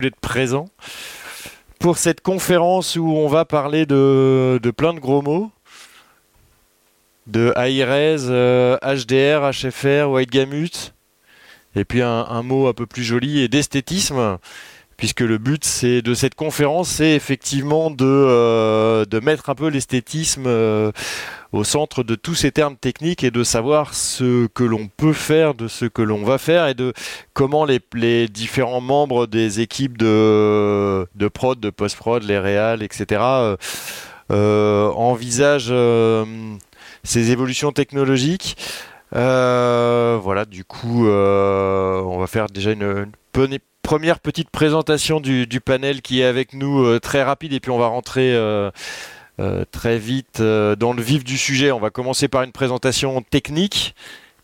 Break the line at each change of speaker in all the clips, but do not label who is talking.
d'être présent pour cette conférence où on va parler de, plein de gros mots de high-res, HDR, HFR, white gamut, et puis un, mot un peu plus joli et d'esthétisme puisque le but de cette conférence, c'est effectivement de, euh, mettre un peu l'esthétisme euh, au centre de tous ces termes techniques et de savoir ce que l'on peut faire, de ce que l'on va faire et de comment les, les différents membres des équipes de, de prod, de post-prod, les réals, etc. Euh, envisagent ces évolutions technologiques. voilà, du coup, on va faire déjà une, une première petite présentation du, panel qui est avec nous euh, très rapide et puis on va rentrer euh, euh, très vite dans le vif du sujet. On va commencer par une présentation technique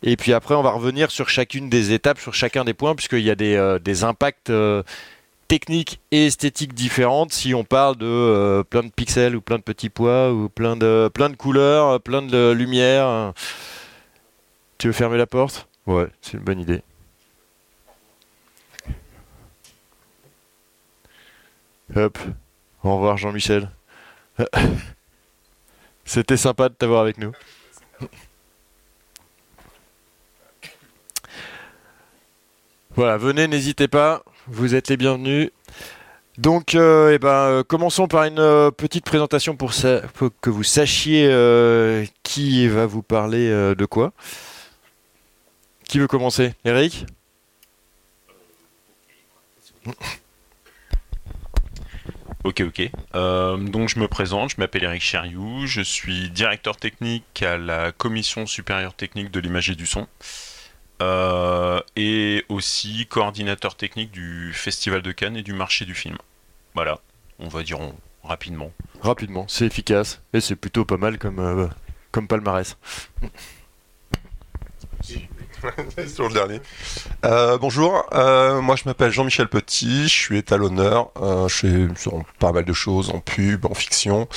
et puis après on va revenir sur chacune des étapes, sur chacun des points puisqu'il y a des, impacts techniques et esthétiques différentes si on parle de plein de pixels ou plein de petits pois ou plein de, plein de couleurs, plein de lumière. Tu veux fermer la porte? Ouais, c'est une bonne idée. Hop. Au revoir Jean-Michel. C'était sympa de t'avoir avec nous. Voilà, venez, n'hésitez pas, vous êtes les bienvenus. Donc, euh, eh ben, euh, commençons par une euh, petite présentation pour, que vous sachiez qui va vous parler de quoi. Qui veut commencer? Eric?
Ok, ok. Euh, donc je me présente, je m'appelle Eric Cheriou, je suis directeur technique à la Commission supérieure technique de l'image et du son, euh, et aussi coordinateur technique du Festival de Cannes et du marché du film. Voilà, on va dire rapidement.
Rapidement, c'est efficace, et c'est plutôt pas mal comme, euh, comme palmarès.
sur le dernier. Euh, bonjour, euh, moi je m'appelle Jean-Michel Petit, je suis étalonneur, euh, je fais pas mal de choses en pub, en fiction,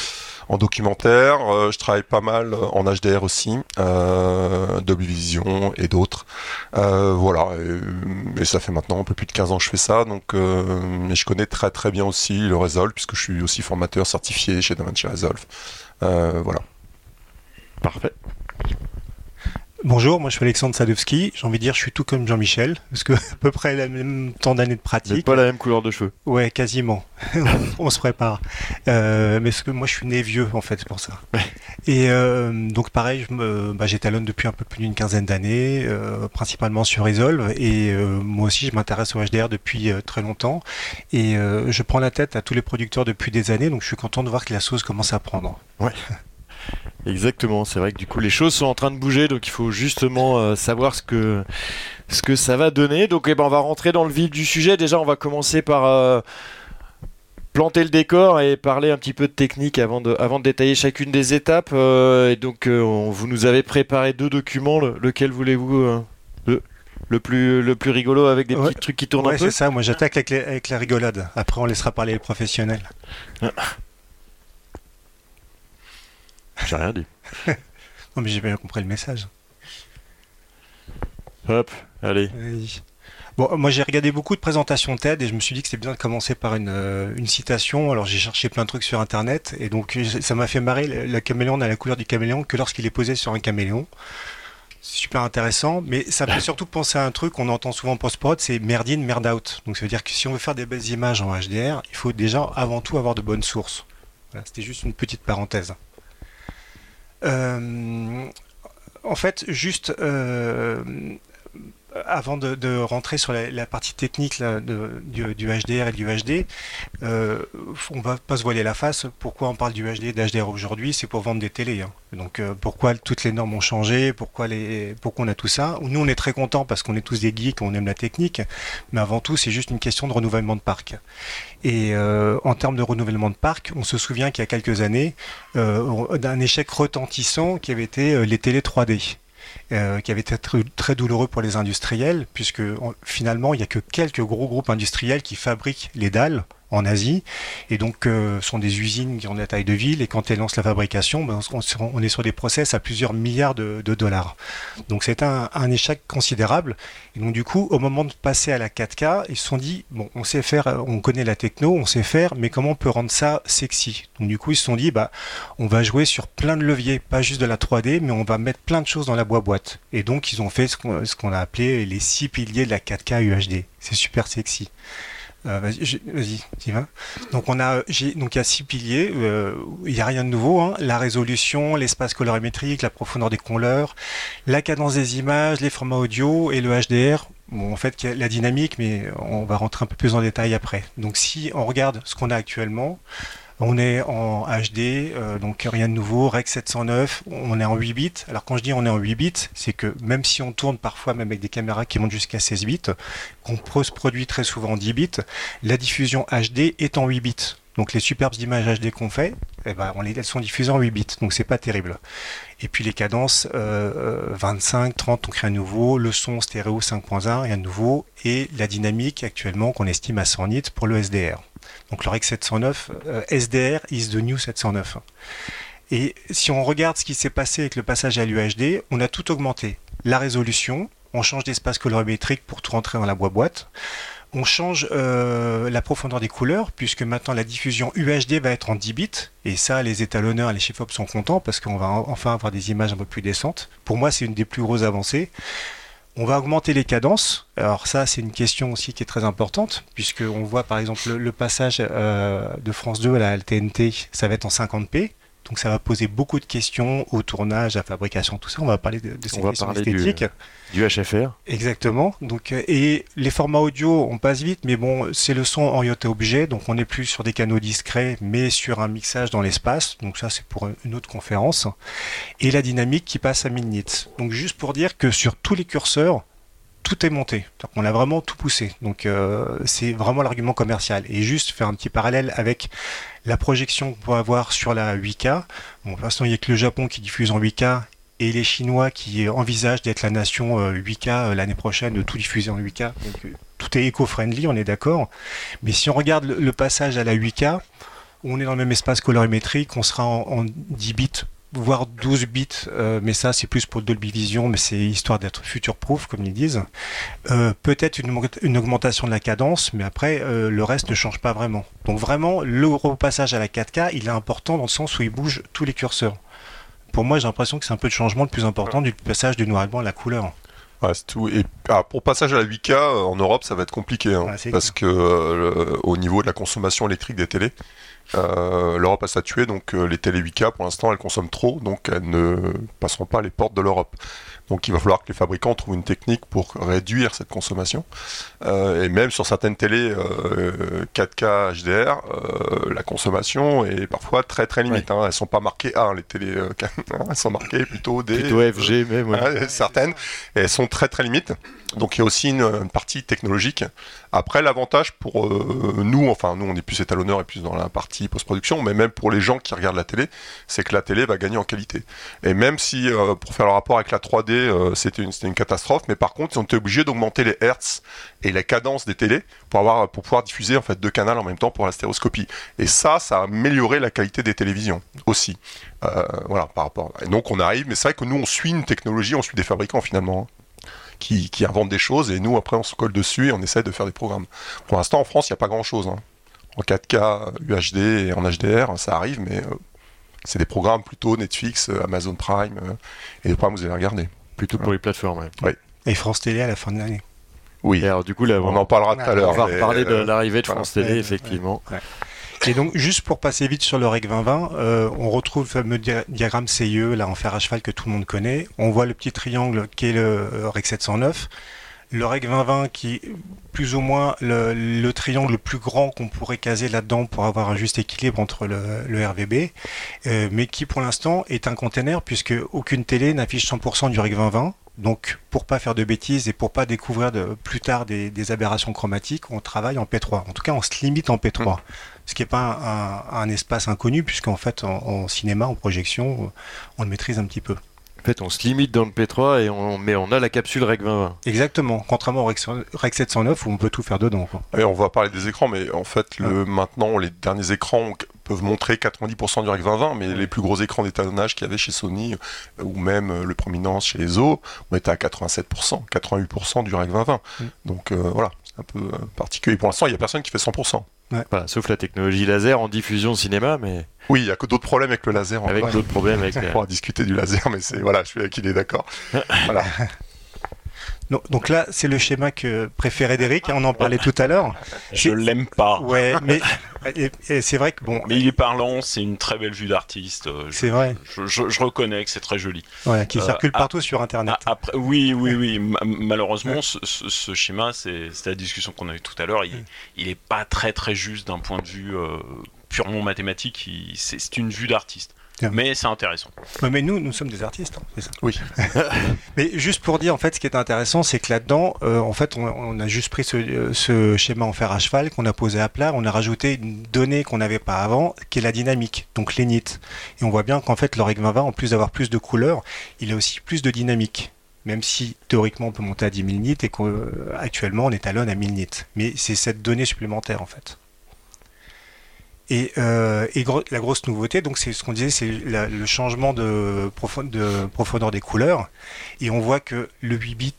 en documentaire, je travaille pas mal en HDR aussi, Dolby Vision et d'autres. voilà, et, ça fait maintenant un peu plus de 15 ans que je fais ça, donc mais je connais très très bien aussi le Resolve, puisque je suis aussi formateur certifié chez DaVinci Resolve. voilà.
Parfait.
Bonjour, moi je suis Alexandre Sadowski. J'ai envie de dire, je suis tout comme Jean-Michel, parce que à peu près le même temps d'années de pratique.
pas la même couleur de cheveux.
Ouais, quasiment. on se prépare. Euh, mais parce que moi je suis né vieux en fait, c'est pour ça. Et euh, donc pareil, bah, j'étalonne depuis un peu plus d'une quinzaine d'années, euh, principalement sur Resolve. Et moi aussi, je m'intéresse au HDR depuis très longtemps. Et je prends la tête à tous les producteurs depuis des années, donc je suis content de voir que la sauce commence à prendre.
Ouais. Exactement, c'est vrai que du coup les choses sont en train de bouger, donc il faut justement euh, savoir ce que, ce que ça va donner. Donc eh ben, on va rentrer dans le vif du sujet. Déjà on va commencer par euh, planter le décor et parler un petit peu de technique avant de, avant de détailler chacune des étapes. Euh, et donc vous nous avez préparé deux documents, lequel voulez-vous le, le, plus, le plus rigolo avec des petits trucs qui tournent un peu
c'est ça, moi j'attaque avec, avec, la rigolade. Après on laissera parler les professionnels.
J'ai rien dit.
non, mais j'ai bien compris le message.
Hop, allez.
Bon, moi j'ai regardé beaucoup de présentations TED et je me suis dit que c'était bien de commencer par une, euh, une citation. Alors j'ai cherché plein de trucs sur internet et donc ça m'a fait marrer. La caméléon n'a la couleur du caméléon que lorsqu'il est posé sur un caméléon. C'est super intéressant, mais ça fait surtout penser à un truc qu'on entend souvent post-prod, c'est merde in, merde out. Donc ça veut dire que si on veut faire des belles images en HDR, il faut déjà avant tout avoir de bonnes sources. Voilà, c'était juste une petite parenthèse. Euh, en fait, juste euh, avant de, rentrer sur la, partie technique du, HDR et du HD, euh, on va pas se voiler la face. Pourquoi on parle du HD et d'HDR aujourd'hui? C'est pour vendre des télés. Hein. Donc euh, pourquoi toutes les normes ont changé? Pourquoi, les, pourquoi on a tout ça? Nous, on est très contents parce qu'on est tous des geeks, on aime la technique. Mais avant tout, c'est juste une question de renouvellement de parc. Et euh, en termes de renouvellement de parc, on se souvient qu'il y a quelques années, euh, d'un échec retentissant qui avait été les télés 3D. Euh, qui avait été très, douloureux pour les industriels, puisque finalement, il n'y a que quelques gros groupes industriels qui fabriquent les dalles en Asie. Et donc, euh, sont des usines qui ont la taille de ville. Et quand elles lancent la fabrication, ben, on, est sur des process à plusieurs milliards de, dollars. Donc, c'est un, échec considérable. Et donc, du coup, au moment de passer à la 4K, ils se sont dit, bon, on sait faire, on connaît la techno, on sait faire, mais comment on peut rendre ça sexy? Donc, du coup, ils se sont dit, bah, on va jouer sur plein de leviers, pas juste de la 3D, mais on va mettre plein de choses dans la boîte. Et donc, ils ont fait ce qu'on a appelé les six piliers de la 4K UHD. C'est super sexy. Euh, vas-y, vas-y. Donc on a, donc il y a six piliers. Euh, il n'y a rien de nouveau. Hein. La résolution, l'espace colorimétrique, la profondeur des couleurs, la cadence des images, les formats audio et le HDR. Bon, en fait, la dynamique, mais on va rentrer un peu plus en détail après. Donc si on regarde ce qu'on a actuellement, on est en HD, euh, donc rien de nouveau, Rec 709, on est en 8 bits. Alors quand je dis on est en 8 bits, c'est que même si on tourne parfois même avec des caméras qui montent jusqu'à 16 bits, qu'on se produit très souvent en 10 bits, la diffusion HD est en 8 bits. Donc les superbes images HD qu'on fait, eh ben, elles sont diffusées en 8 bits, donc c'est pas terrible. Et puis les cadences 25, 30, donc rien de nouveau, le son stéréo 5.1, rien de nouveau, et la dynamique actuellement qu'on estime à 100 nits pour le SDR. Donc le REC 709, SDR is the new 709. Et si on regarde ce qui s'est passé avec le passage à l'UHD, on a tout augmenté. La résolution, on change d'espace colorimétrique pour tout rentrer dans la boîte. On change euh, la profondeur des couleurs, puisque maintenant la diffusion UHD va être en 10 bits. Et ça, les étalonneurs et les chefs sont contents, parce qu'on va enfin avoir des images un peu plus décentes. Pour moi, c'est une des plus grosses avancées. On va augmenter les cadences. Alors ça, c'est une question aussi qui est très importante, puisqu'on voit par exemple le, passage euh, de France 2 à la TNT, ça va être en 50p. Donc ça va poser beaucoup de questions au tournage, à la fabrication, tout ça. On va parler de, de ces
on
questions
va parler
esthétiques.
Du, HFR.
Exactement. Donc euh, et les formats audio, on passe vite, mais bon, c'est le son orienté objet, donc on n'est plus sur des canaux discrets, mais sur un mixage dans l'espace. Donc ça, c'est pour une autre conférence. Et la dynamique qui passe à 1000 nits. Donc juste pour dire que sur tous les curseurs, tout est monté. on a vraiment tout poussé. Donc euh, c'est vraiment l'argument commercial. Et juste faire un petit parallèle avec la projection qu'on peut avoir sur la 8K. Bon, pour l'instant, il n'y a que le Japon qui diffuse en 8K et les Chinois qui envisagent d'être la nation 8K euh, euh, l'année prochaine, de tout diffuser en 8K. Donc, tout est éco-friendly, on est d'accord. Mais si on regarde le, passage à la 8K, on est dans le même espace colorimétrique, on sera en, en 10 bits voire 12 bits, euh, mais ça c'est plus pour Dolby Vision, mais c'est histoire d'être future-proof comme ils disent. Euh, peut-être une, augmentation de la cadence, mais après euh, le reste ne change pas vraiment. Donc vraiment, le repassage à la 4K, il est important dans le sens où il bouge tous les curseurs. Pour moi, j'ai l'impression que c'est un peu le changement le plus important du passage du noir et blanc à la couleur.
C'est tout. Et ah, pour passage à la 8K en Europe, ça va être compliqué hein, parce que au niveau de la consommation électrique des télés, euh, L'Europe a statué, donc euh, les télé 8K pour l'instant elles consomment trop, donc elles ne passeront pas les portes de l'Europe. Donc il va falloir que les fabricants trouvent une technique pour réduire cette consommation. Euh, et même sur certaines télés 4K HDR, la consommation est parfois très très limite. Hein. Elles sont pas marquées A, les télés 4 elles sont marquées plutôt D.
Plutôt FG même.
certaines. Et elles sont très très limites. Donc il y a aussi une, partie technologique. Après, l'avantage pour euh, nous, enfin nous on est plus étalonneurs et plus dans la partie post-production, mais même pour les gens qui regardent la télé, c'est que la télé va gagner en qualité. Et même si, euh, pour faire le rapport avec la 3D, euh, c'était une, une, catastrophe, mais par contre, ils ont été obligés d'augmenter les hertz et la cadence des télés pour, avoir, pour pouvoir diffuser en fait deux canaux en même temps pour la stéréoscopie. Et ça, ça a amélioré la qualité des télévisions aussi. voilà, par rapport. Et donc on arrive, mais c'est vrai que nous on suit une technologie, on suit des fabricants finalement. Hein qui, inventent des choses et nous après on se colle dessus et on essaie de faire des programmes. Pour l'instant en France il n'y a pas grand chose. Hein. En 4K, UHD et en HDR ça arrive mais euh, c'est des programmes plutôt Netflix, euh, Amazon Prime euh, et des programmes vous allez regarder.
Plutôt pour les plateformes.
Oui.
Et France Télé à la fin de l'année.
Oui.
alors du coup là,
on, en parlera tout à l'heure.
On va reparler de l'arrivée de France Télé effectivement.
Et donc, juste pour passer vite sur le REC 2020, euh, on retrouve le fameux diagramme CIE, là, en fer à cheval que tout le monde connaît. On voit le petit triangle qui est le euh, REC 709. Le REC 2020 qui plus ou moins le, triangle le plus grand qu'on pourrait caser là-dedans pour avoir un juste équilibre entre le, RVB, euh, mais qui pour l'instant est un container puisque aucune télé n'affiche 100% du REC 2020. Donc, pour pas faire de bêtises et pour pas découvrir plus tard des, aberrations chromatiques, on travaille en P3. En tout cas, on se limite en P3 ce qui n'est pas un, espace inconnu, puisqu'en fait, en, cinéma, en projection, on le maîtrise un petit peu.
En fait, on se limite dans le P3 et on, mais on a la capsule Rec 2020.
Exactement, contrairement au Rec, Rec 709 où on peut tout faire dedans. Quoi.
Et on va parler des écrans, mais en fait, le, maintenant, les derniers écrans peuvent montrer 90% du Rec 2020, mais les plus gros écrans d'étalonnage qu'il y avait chez Sony, euh, ou même euh, le Prominence chez les O, on était à 87%, 88% du Rec 2020.
Mm.
Donc euh, voilà, c'est un peu particulier. Pour l'instant, il n'y a personne qui fait 100%.
Voilà, sauf la technologie laser en diffusion cinéma, mais
Oui, il y a que d'autres problèmes avec le laser.
avec
encore.
d'autres problèmes. Avec
On pourra discuter du laser, mais c'est voilà, je suis avec il est d'accord. voilà.
Donc là, c'est le schéma que préférait Eric, hein, on en parlait tout à l'heure.
Je l'aime pas.
Ouais, mais c'est vrai que bon,
Mais il est parlant, c'est une très belle vue d'artiste. euh, Je,
c'est vrai,
je- je- je reconnais que c'est très joli.
voilà, qui
Euh,
circule partout sur Internet.
Après, oui, oui, oui. ma- Malheureusement, ce, ce- ce schéma, c'est la discussion qu'on a eue tout à l'heure. Il, il est pas très très juste d'un point de vue euh, purement mathématique. c'est une vue d'artiste. Mais c'est intéressant.
Ouais, mais nous, nous sommes des artistes, hein, c'est ça.
Oui.
mais juste pour dire, en fait, ce qui est intéressant, c'est que là-dedans, euh, en fait, on, on a juste pris ce, euh, ce schéma en fer à cheval qu'on a posé à plat, on a rajouté une donnée qu'on n'avait pas avant, qui est la dynamique, donc les nits. Et on voit bien qu'en fait, le REC 2020, en plus d'avoir plus de couleurs, il a aussi plus de dynamique. Même si théoriquement on peut monter à 10 000 nits et qu'actuellement on étalonne à 1000 nits. Mais c'est cette donnée supplémentaire en fait. Et, euh, la grosse nouveauté, donc c'est ce qu'on disait, c'est le changement de profondeur des couleurs. Et on voit que le 8 bits,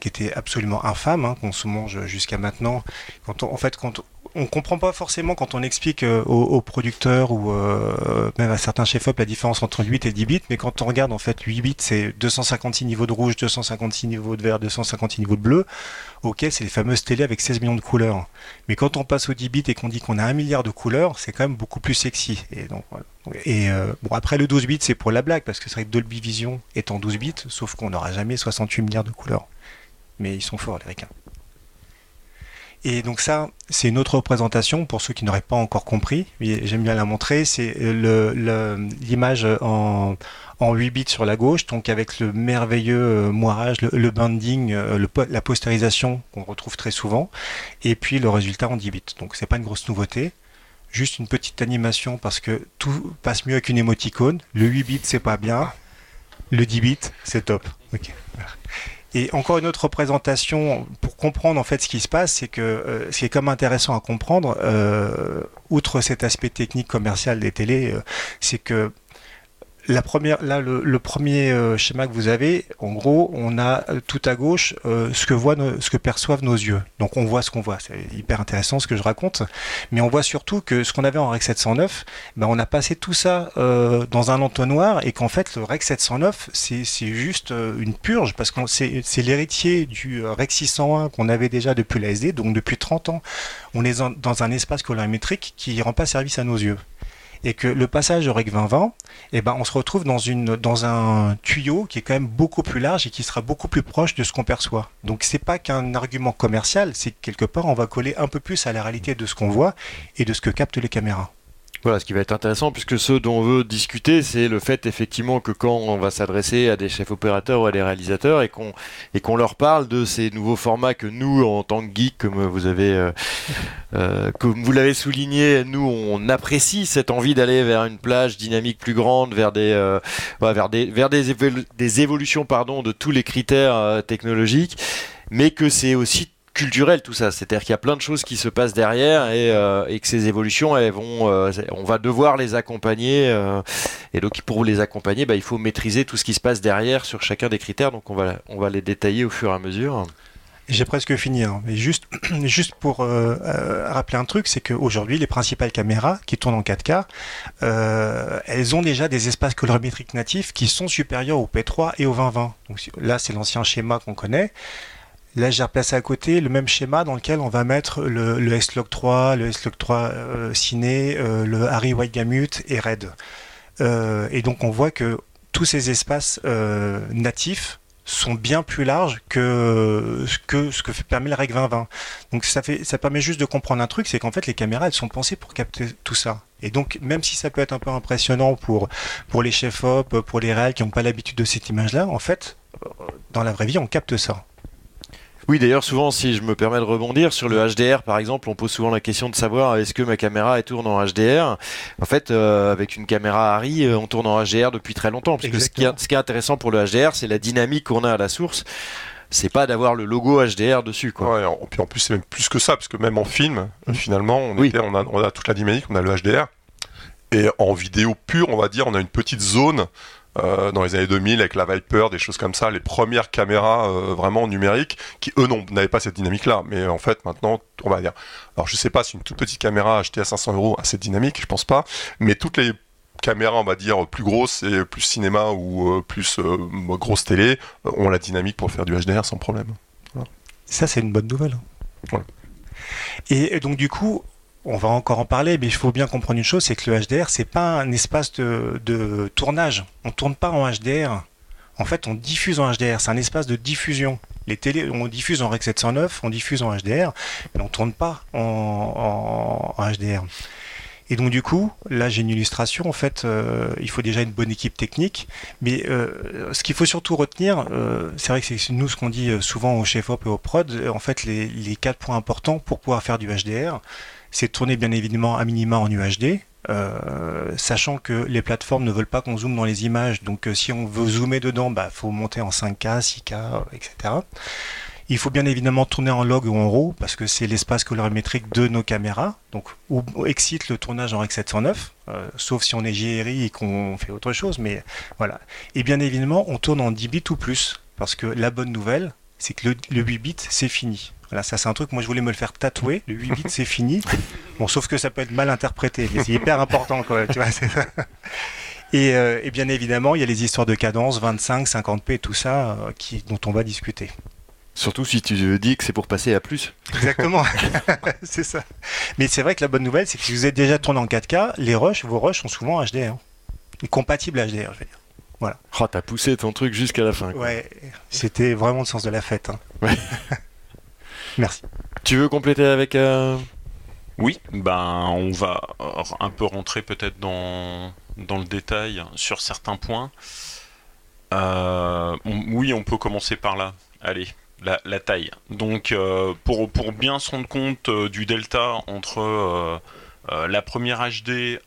qui était absolument infâme, hein, qu'on se mange jusqu'à maintenant, quand on, en fait, quand on comprend pas forcément quand on explique euh, aux, aux producteurs ou euh, même à certains chefs-op la différence entre 8 et 10 bits, mais quand on regarde en fait 8 bits, c'est 256 niveaux de rouge, 256 niveaux de vert, 256 niveaux de bleu. Ok, c'est les fameuses télé avec 16 millions de couleurs. Mais quand on passe au 10 bits et qu'on dit qu'on a un milliard de couleurs, c'est quand même beaucoup plus sexy. Et donc, voilà. Et euh, bon, après le 12 bits, c'est pour la blague, parce que c'est vrai que Dolby Vision est en 12 bits, sauf qu'on n'aura jamais 68 milliards de couleurs. Mais ils sont forts, les ricains. Et donc ça, c'est une autre représentation pour ceux qui n'auraient pas encore compris. J'aime bien la montrer. C'est le- l'image en, en 8 bits sur la gauche, donc avec le merveilleux euh, moirage, le, le binding, euh, la postérisation qu'on retrouve très souvent, et puis le résultat en 10 bits. Donc c'est pas une grosse nouveauté. Juste une petite animation parce que tout passe mieux avec une émoticône. Le 8 bits c'est pas bien. Le 10 bits c'est top. Ok. Et encore une autre représentation pour comprendre en fait ce qui se passe, c'est que euh, ce qui est comme intéressant à comprendre, euh, outre cet aspect technique commercial des télés, euh, c'est que la première, là, le, premier euh, schéma que vous avez, en gros, on a euh, tout à gauche euh, ce que voient, nos- ce que perçoivent nos yeux. Donc on voit ce qu'on voit. C'est hyper intéressant ce que je raconte. Mais on voit surtout que ce qu'on avait en Rec 709, ben, on a passé tout ça dans un entonnoir et qu'en fait le Rec 709, c'est juste une purge parce que c'est l'héritier du Rec 601 qu'on avait déjà depuis la SD. Donc depuis 30 ans, on est dans un espace colorimétrique qui rend pas service à nos yeux et que le passage au REC 2020, eh ben, on se retrouve dans, une, dans un tuyau qui est quand même beaucoup plus large et qui sera beaucoup plus proche de ce qu'on perçoit. Donc c'est pas qu'un argument commercial, c'est que quelque part on va coller un peu plus à la réalité de ce qu'on voit et de ce que captent les caméras.
Voilà, ce qui va être intéressant, puisque ce dont on veut discuter, c'est le fait effectivement que quand on va s'adresser à des chefs opérateurs ou à des réalisateurs et qu'on et qu'on leur parle de ces nouveaux formats que nous, en tant que geeks, comme vous avez, euh, euh, l'avez souligné, nous on apprécie cette envie d'aller vers une plage dynamique plus grande, vers des, euh, vers des, vers des, des évolutions, pardon, de tous les critères technologiques, mais que c'est aussi culturel tout ça, c'est-à-dire qu'il y a plein de choses qui se passent derrière et, euh, que ces évolutions, elles vont, euh, on va devoir les accompagner euh, et donc pour les accompagner, bah, il faut maîtriser tout ce qui se passe derrière sur chacun des critères, donc on va, on va les détailler au fur et à mesure.
J'ai presque fini, hein. mais juste, juste pour rappeler un truc, c'est qu'aujourd'hui, les principales caméras qui tournent en 4K, euh, elles ont déjà des espaces colorimétriques natifs qui sont supérieurs au P3 et au 2020. Donc là, c'est l'ancien schéma qu'on connaît. Là, j'ai replacé à côté le même schéma dans lequel on va mettre le, le S-Log 3, le S-Log 3 euh, Ciné, euh, le Harry White Gamut et Red. Euh, et donc, on voit que tous ces espaces natifs sont bien plus larges que ce que, permet le REC 2020. Donc ça, permet juste de comprendre un truc, c'est qu'en fait les caméras elles sont pensées pour capter tout ça. Et donc même si ça peut être un peu impressionnant pour, pour les chefs op, pour les réals qui n'ont pas l'habitude de cette image-là, en fait, dans la vraie vie on capte ça.
Oui, d'ailleurs, souvent, si je me permets de rebondir sur le HDR, par exemple, on pose souvent la question de savoir est-ce que ma caméra elle tourne en HDR. En fait, euh, avec une caméra Harry, euh, on tourne en HDR depuis très longtemps. Parce que ce qui, est, ce qui est intéressant pour le HDR, c'est la dynamique qu'on a à la source c'est pas d'avoir le logo HDR dessus. Quoi.
Ouais, en, puis en plus, c'est même plus que ça, parce que même en film, mmh. finalement, on, était, on, a, on, a, toute la dynamique, on a le HDR. Et en vidéo pure, on va dire, on a une petite zone euh, dans les années 2000 avec la Viper, des choses comme ça, les premières caméras euh, vraiment numériques qui eux n'avaient pas cette dynamique-là. Mais en fait maintenant, on va dire, alors je sais pas si une toute petite caméra achetée à 500 euros a cette dynamique, je pense pas, mais toutes les caméras, on va dire, plus grosses et plus cinéma ou euh, plus grosse télé ont la dynamique pour faire du HDR sans problème.
Ça, c'est une bonne nouvelle. Et donc, du coup, on va encore en parler, mais il faut bien comprendre une chose, c'est que le HDR, c'est pas un espace de, tournage. On tourne pas en HDR. En fait, on diffuse en HDR. C'est un espace de diffusion. Les télé, on diffuse en Rec 709, on diffuse en HDR, mais on tourne pas en, HDR. Et donc du coup, là j'ai une illustration. En fait, euh, il faut déjà une bonne équipe technique, mais euh, ce qu'il faut surtout retenir, euh, c'est vrai que c'est nous ce qu'on dit souvent au chef op et au prod. En fait, les, les quatre points importants pour pouvoir faire du HDR, c'est tourner bien évidemment à minima en UHD, sachant que les plateformes ne veulent pas qu'on zoome dans les images, donc euh, si on veut zoomer dedans, bah faut monter en 5K, 6K, etc. Il faut bien évidemment tourner en log ou en RAW parce que c'est l'espace colorimétrique de nos caméras, donc où excite le tournage en Rec 709, euh, sauf si on est JRI et qu'on fait autre chose, mais voilà. Et bien évidemment, on tourne en 10 bits ou plus parce que la bonne nouvelle, c'est que le, le 8 bits, c'est fini. Voilà, ça c'est un truc, moi je voulais me le faire tatouer, le 8 bits c'est fini. Bon, sauf que ça peut être mal interprété, mais c'est hyper important quoi, tu vois. Et, euh, et, bien évidemment, il y a les histoires de cadence, 25, 50p, tout ça, euh, qui, dont on va discuter.
Surtout si tu dis que c'est pour passer à plus.
Exactement, c'est ça. Mais c'est vrai que la bonne nouvelle, c'est que si vous êtes déjà tourné en 4K, les rushs, vos rushs sont souvent HD, hein. compatibles HDR, je veux dire. Voilà.
Oh, t'as poussé ton truc jusqu'à la fin.
Ouais, c'était vraiment le sens de la fête. Hein. Ouais. Merci.
Tu veux compléter avec euh,
Oui, ben on va un peu rentrer peut-être dans, dans le détail sur certains points. Euh, oui, on peut commencer par là. Allez, la, taille. Donc, euh, pour, pour, bien se rendre compte du delta entre la première HD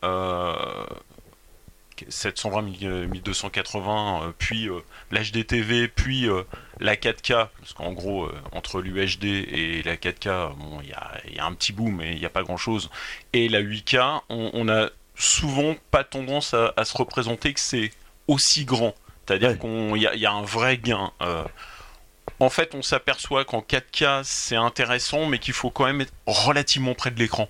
720 1280, euh, puis euh, l'HDTV, puis euh, la 4K, parce qu'en gros, entre l'UHD et la 4K, bon, il y a, un petit bout, mais il n'y a pas grand-chose, et la 8K, on, n'a a souvent pas tendance à, se représenter que c'est aussi grand. C'est-à-dire qu'il y, y, a un vrai gain. en fait, on s'aperçoit qu'en 4K, c'est intéressant, mais qu'il faut quand même être relativement près de l'écran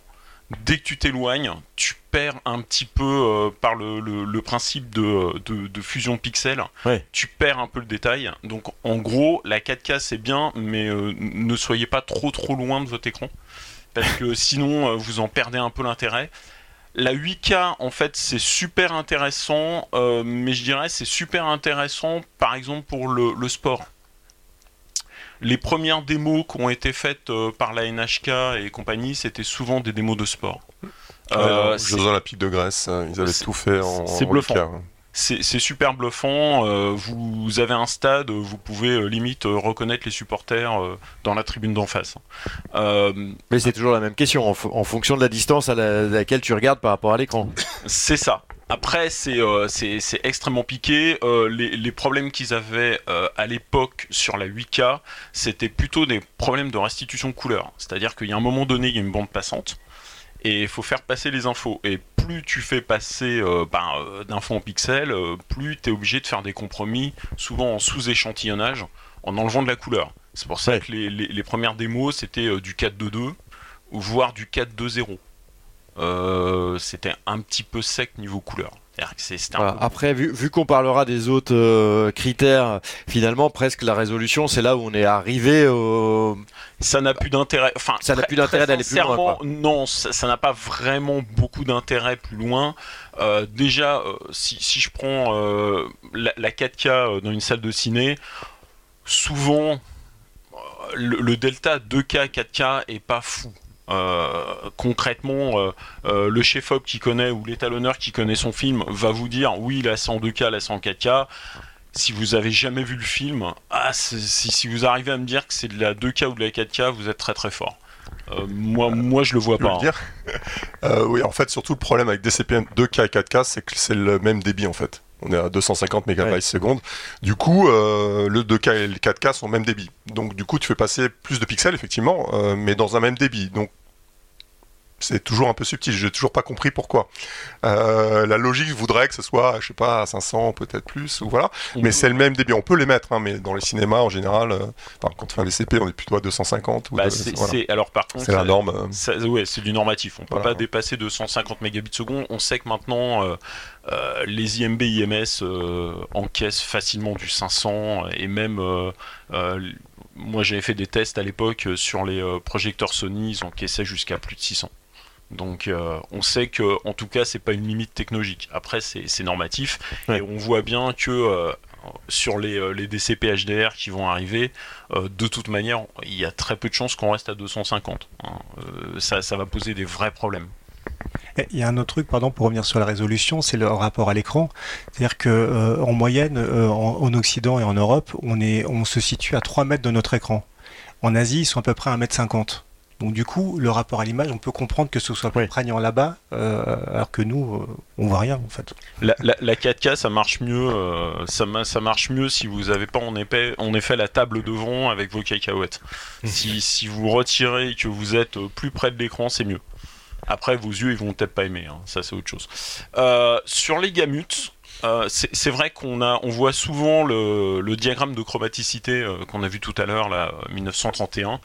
dès que tu t'éloignes, tu perds un petit peu euh, par le, principe de, fusion pixels, tu perds un peu le détail. Donc en gros, la 4K c'est bien, mais euh, ne soyez pas trop trop loin de votre écran, parce que sinon euh, vous en perdez un peu l'intérêt. La 8K, en fait, c'est super intéressant, mais je dirais c'est super intéressant, par exemple, pour le sport les premières démos qui ont été faites euh, par la NHK et compagnie, c'était souvent des démos de sport.
Euh, Jeux Olympiques de Grèce, hein, ils avaient tout fait en.
C'est bluffant. C'est super bluffant. Euh, vous avez un stade, vous pouvez euh, limite reconnaître les supporters dans la tribune d'en face.
Mais c'est toujours la même question, en, fonction de la distance à, laquelle tu regardes par rapport à l'écran.
C'est ça. Après, c'est euh, extrêmement piqué. Euh, les, problèmes qu'ils avaient euh, à l'époque sur la 8K, c'était plutôt des problèmes de restitution de couleur. C'est-à-dire qu'il y a un moment donné, il y a une bande passante, et il faut faire passer les infos. Et plus tu fais passer ben, d'infos en pixels, plus tu es obligé de faire des compromis, souvent en sous-échantillonnage, en enlevant de la couleur. C'est pour ça que les, les, premières démos, c'était du 4.2.2, voire du 4.2.0. Euh, c'était un petit peu sec niveau couleur.
Après, vu, qu'on parlera des autres euh, critères, finalement, presque la résolution, c'est là où on est arrivé au...
Ça n'a plus d'intérêt. Enfin,
ça n'a plus d'intérêt d'aller plus loin.
Non, ça n'a pas vraiment beaucoup d'intérêt plus loin. Euh, déjà, si, je prends la, la, 4K dans une salle de ciné, souvent le, delta 2K 4K est pas fou. Euh, concrètement, euh, euh, le chef-op qui connaît ou l'étalonneur qui connaît son film va vous dire oui, la 102K, la 104K. si vous avez jamais vu le film, ah, si, si, vous arrivez à me dire que c'est de la 2K ou de la 4K, vous êtes très très fort. Euh, moi, moi, je le vois pas.
Hein. dire euh, oui, en fait, surtout le problème avec DCP 2K et 4K, c'est que c'est le même débit en fait. On est à 250 MB seconde. Du coup, euh, le 2K et le 4K sont au même débit. Donc, du coup, tu fais passer plus de pixels, effectivement, mais dans un même débit. Donc, c'est toujours un peu subtil. J'ai toujours pas compris pourquoi. Euh, la logique voudrait que ce soit, je sais pas, à 500 peut-être plus ou voilà. mais c'est le même débit. On peut les mettre, hein, mais dans les cinémas en général, euh, quand on fait les CP, on est plutôt à 250.
Bah, alors par contre,
c'est la norme. Euh.
ouais, c'est du normatif. On peut pas dépasser 250 mégabits seconde. On sait que maintenant. les IMB IMS encaissent facilement du 500 et même moi j'avais fait des tests à l'époque sur les projecteurs Sony, ils encaissaient jusqu'à plus de 600. Donc euh, on sait que en tout cas c'est pas une limite technologique. Après c'est normatif et on voit bien que euh, sur les, euh, les, DCP HDR qui vont arriver, de toute manière il y a très peu de chances qu'on reste à 250. Hein. Ça, va poser des vrais problèmes.
Il y a un autre truc, pardon, pour revenir sur la résolution, c'est le rapport à l'écran. C'est-à-dire que en moyenne, en, Occident et en Europe, on, est, on se situe à 3 mètres de notre écran. En Asie, ils sont à peu près à 1 mètre 50. Donc du coup, le rapport à l'image, on peut comprendre que ce soit plus prégnant là-bas, euh, alors que nous, euh, on voit rien en fait.
La, 4K, ça marche mieux. Euh, ça, ça, marche mieux si vous n'avez pas en, en, effet la table devant avec vos cacahuètes. Mmh. si, si, vous retirez et que vous êtes plus près de l'écran, c'est mieux. Après, vos yeux, ils vont peut-être pas aimer. Hein. Ça, c'est autre chose. sur les gamutes, c'est vrai qu'on a, on voit souvent le, diagramme de chromaticité qu'on a vu tout à l'heure, là, 1931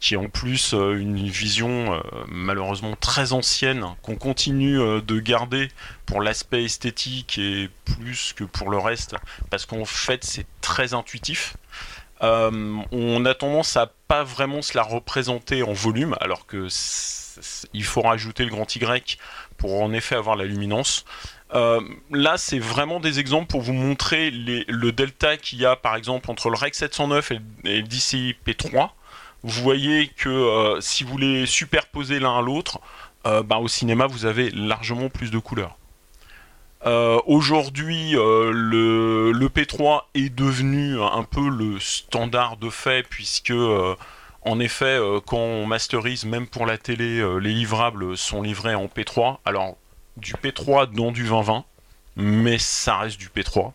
qui est en plus euh, une vision euh, malheureusement très ancienne qu'on continue euh, de garder pour l'aspect esthétique et plus que pour le reste, parce qu'en fait c'est très intuitif. on a tendance à pas vraiment se la représenter en volume, alors que il faut rajouter le grand Y pour en effet avoir la luminance. Là, c'est vraiment des exemples pour vous montrer le delta qu'il y a par exemple entre le REC 709 et, le DCI-P3 vous voyez que euh, si vous les superposez l'un à l'autre, euh, bah, au cinéma, vous avez largement plus de couleurs. Euh, aujourd'hui, le, P3 est devenu un peu le standard de fait, puisque, en effet, quand on masterise, même pour la télé, les livrables sont livrés en P3. Alors, du P3 dans du 2020, mais ça reste du P3.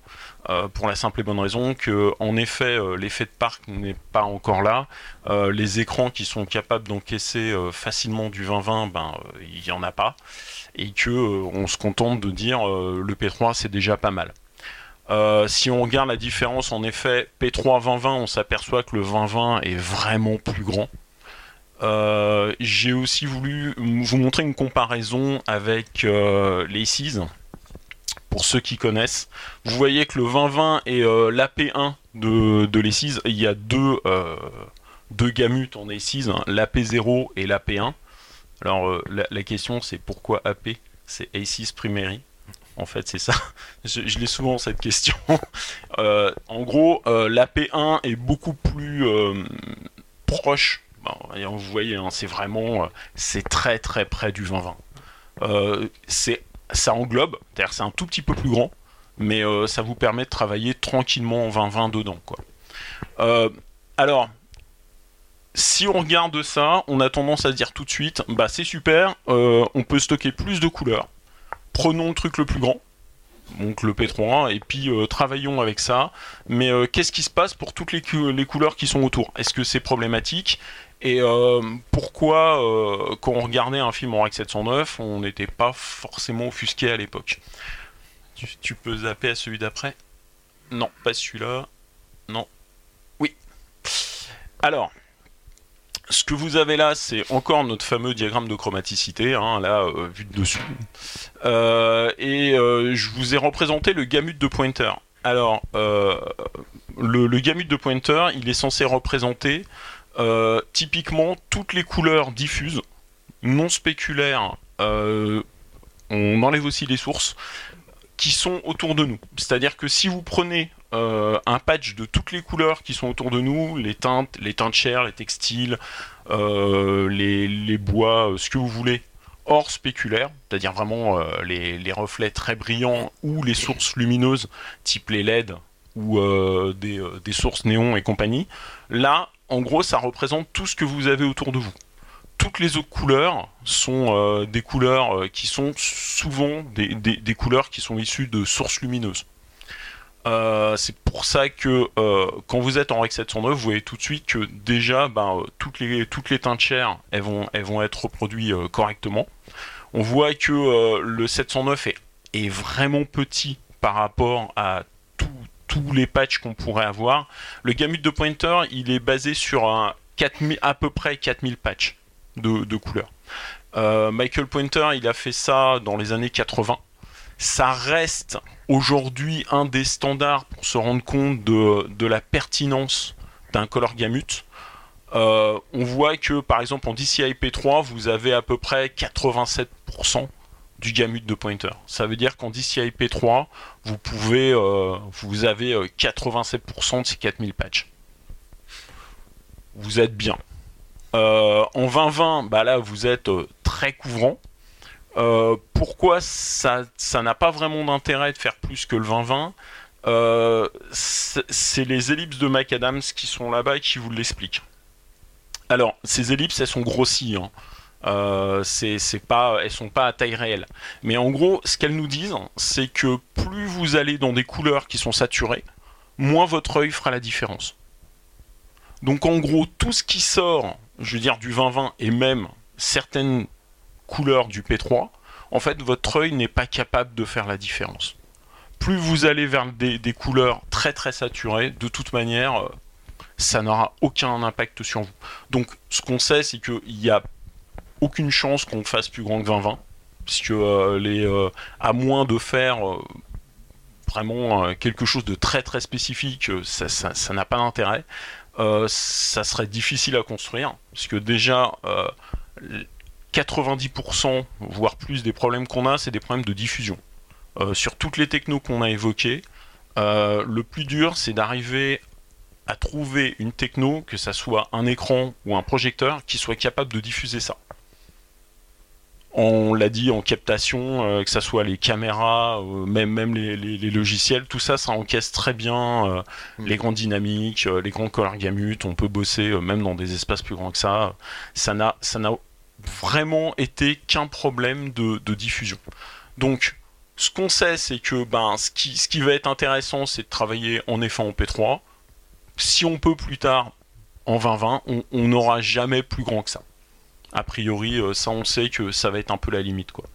Euh, pour la simple et bonne raison que, en effet, euh, l'effet de parc n'est pas encore là. Euh, les écrans qui sont capables d'encaisser facilement du 20-20, ben, il n'y en a pas. Et que on se contente de dire le P3 c'est déjà pas mal. si on regarde la différence, en effet, P3 2020, on s'aperçoit que le 2020 est vraiment plus grand. J'ai aussi voulu vous montrer une comparaison avec les 6 pour ceux qui connaissent. Vous voyez que le 2020 et euh, l'AP1 de, de l'E6, il y a deux, euh, deux gamutes en E6, hein, l'AP0 et l'AP1. Alors euh, la, question c'est pourquoi AP C'est A6 Primary en fait, c'est ça. Je, l'ai souvent cette question. en gros, l'AP1 est beaucoup plus proche. Vous voyez, hein, c'est vraiment, c'est très très près du 2020. c'est ça englobe, c'est-à-dire c'est un tout petit peu plus grand, mais euh, ça vous permet de travailler tranquillement en 20-20 dedans. Quoi. Euh, alors, si on regarde ça, on a tendance à dire tout de suite, bah c'est super, euh, on peut stocker plus de couleurs. Prenons le truc le plus grand, donc le P3, et puis travaillons avec ça. Mais qu'est-ce qui se passe pour toutes les, couleurs qui sont autour? Est-ce que c'est problématique? Et euh, pourquoi, euh, quand on regardait un film en REC 709, on n'était pas forcément offusqué à l'époque? Tu, peux zapper à celui d'après? Non, pas celui-là. Non. Oui. Alors, ce que vous avez là, c'est encore notre fameux diagramme de chromaticité, hein, là, euh, vu de dessus. et je vous ai représenté le gamut de pointer. Alors, le, le gamut de pointer, il est censé représenter euh, typiquement, toutes les couleurs diffuses, non spéculaires, euh, on enlève aussi les sources, qui sont autour de nous. C'est-à-dire que si vous prenez euh, un patch de toutes les couleurs qui sont autour de nous, les teintes, les teintes chères, les textiles, les, bois, ce que vous voulez, hors spéculaire, c'est-à-dire vraiment les, reflets très brillants ou les sources lumineuses, type les LED, ou des, sources néon et compagnie. Là, en gros, ça représente tout ce que vous avez autour de vous. Toutes les autres couleurs sont des couleurs qui sont souvent des, couleurs qui sont issues de sources lumineuses. Euh, c'est pour ça que euh, quand vous êtes en Rec 709, vous voyez tout de suite que déjà, ben, euh, toutes, les, toutes les teintes chères, elles vont, être reproduites correctement. On voit que le 709 est, vraiment petit par rapport à tous les patchs qu'on pourrait avoir. Le gamut de pointer, il est basé sur un 4000, à peu près 4000 patchs de, de couleurs. Michael Pointer, il a fait ça dans les années 80 ça reste aujourd'hui un des standards pour se rendre compte de, la pertinence d'un color gamut. Euh, on voit que par exemple en DCI P3, vous avez à peu près 87% du gamut de pointer. Ça veut dire qu'en DCI P3, vous pouvez, euh, avez 87% euh, de ces 4000 patchs. Vous êtes bien. en 2020, bah là, vous êtes très couvrant. Euh, pourquoi ça n'a pas vraiment d'intérêt de faire plus que le 20-20 euh, C'est les ellipses de McAdams qui sont là-bas et qui vous l'expliquent. Alors, ces ellipses, elles sont grossies. Hein. Euh, c'est pas, elles sont pas à taille réelle. Mais en gros, ce qu'elles nous disent, c'est que plus vous allez dans des couleurs qui sont saturées, moins votre œil fera la différence. Donc en gros, tout ce qui sort, je veux dire du 20-20 et même certaines couleur du P3, en fait, votre œil n'est pas capable de faire la différence. Plus vous allez vers des, couleurs très très saturées, de toute manière, euh, ça n'aura aucun impact sur vous. Donc, ce qu'on sait, c'est qu'il n'y a aucune chance qu'on fasse plus grand que 20-20, puisque euh, les, euh, à moins de faire vraiment quelque chose de très très spécifique, ça n'a pas d'intérêt. ça serait difficile à construire, puisque déjà 90%, voire plus, des problèmes qu'on a, c'est des problèmes de diffusion. Euh, sur toutes les technos qu'on a évoquées, euh, le plus dur, c'est d'arriver à trouver une techno, que ce soit un écran ou un projecteur, qui soit capable de diffuser ça. On l'a dit en captation, euh, que ce soit les caméras, même, même les, logiciels, tout ça, ça encaisse très bien les grandes dynamiques, les grands color gamut. On peut bosser même dans des espaces plus grands que ça. Ça n'a vraiment été qu'un problème de, diffusion. Donc, ce qu'on sait, c'est que ben, ce, qui, ce qui va être intéressant, c'est de travailler en effet en P3. Si on peut plus tard, en 2020, on n'aura jamais plus grand que ça. A priori, euh, ça, on sait que ça va être un peu la limite. quoi.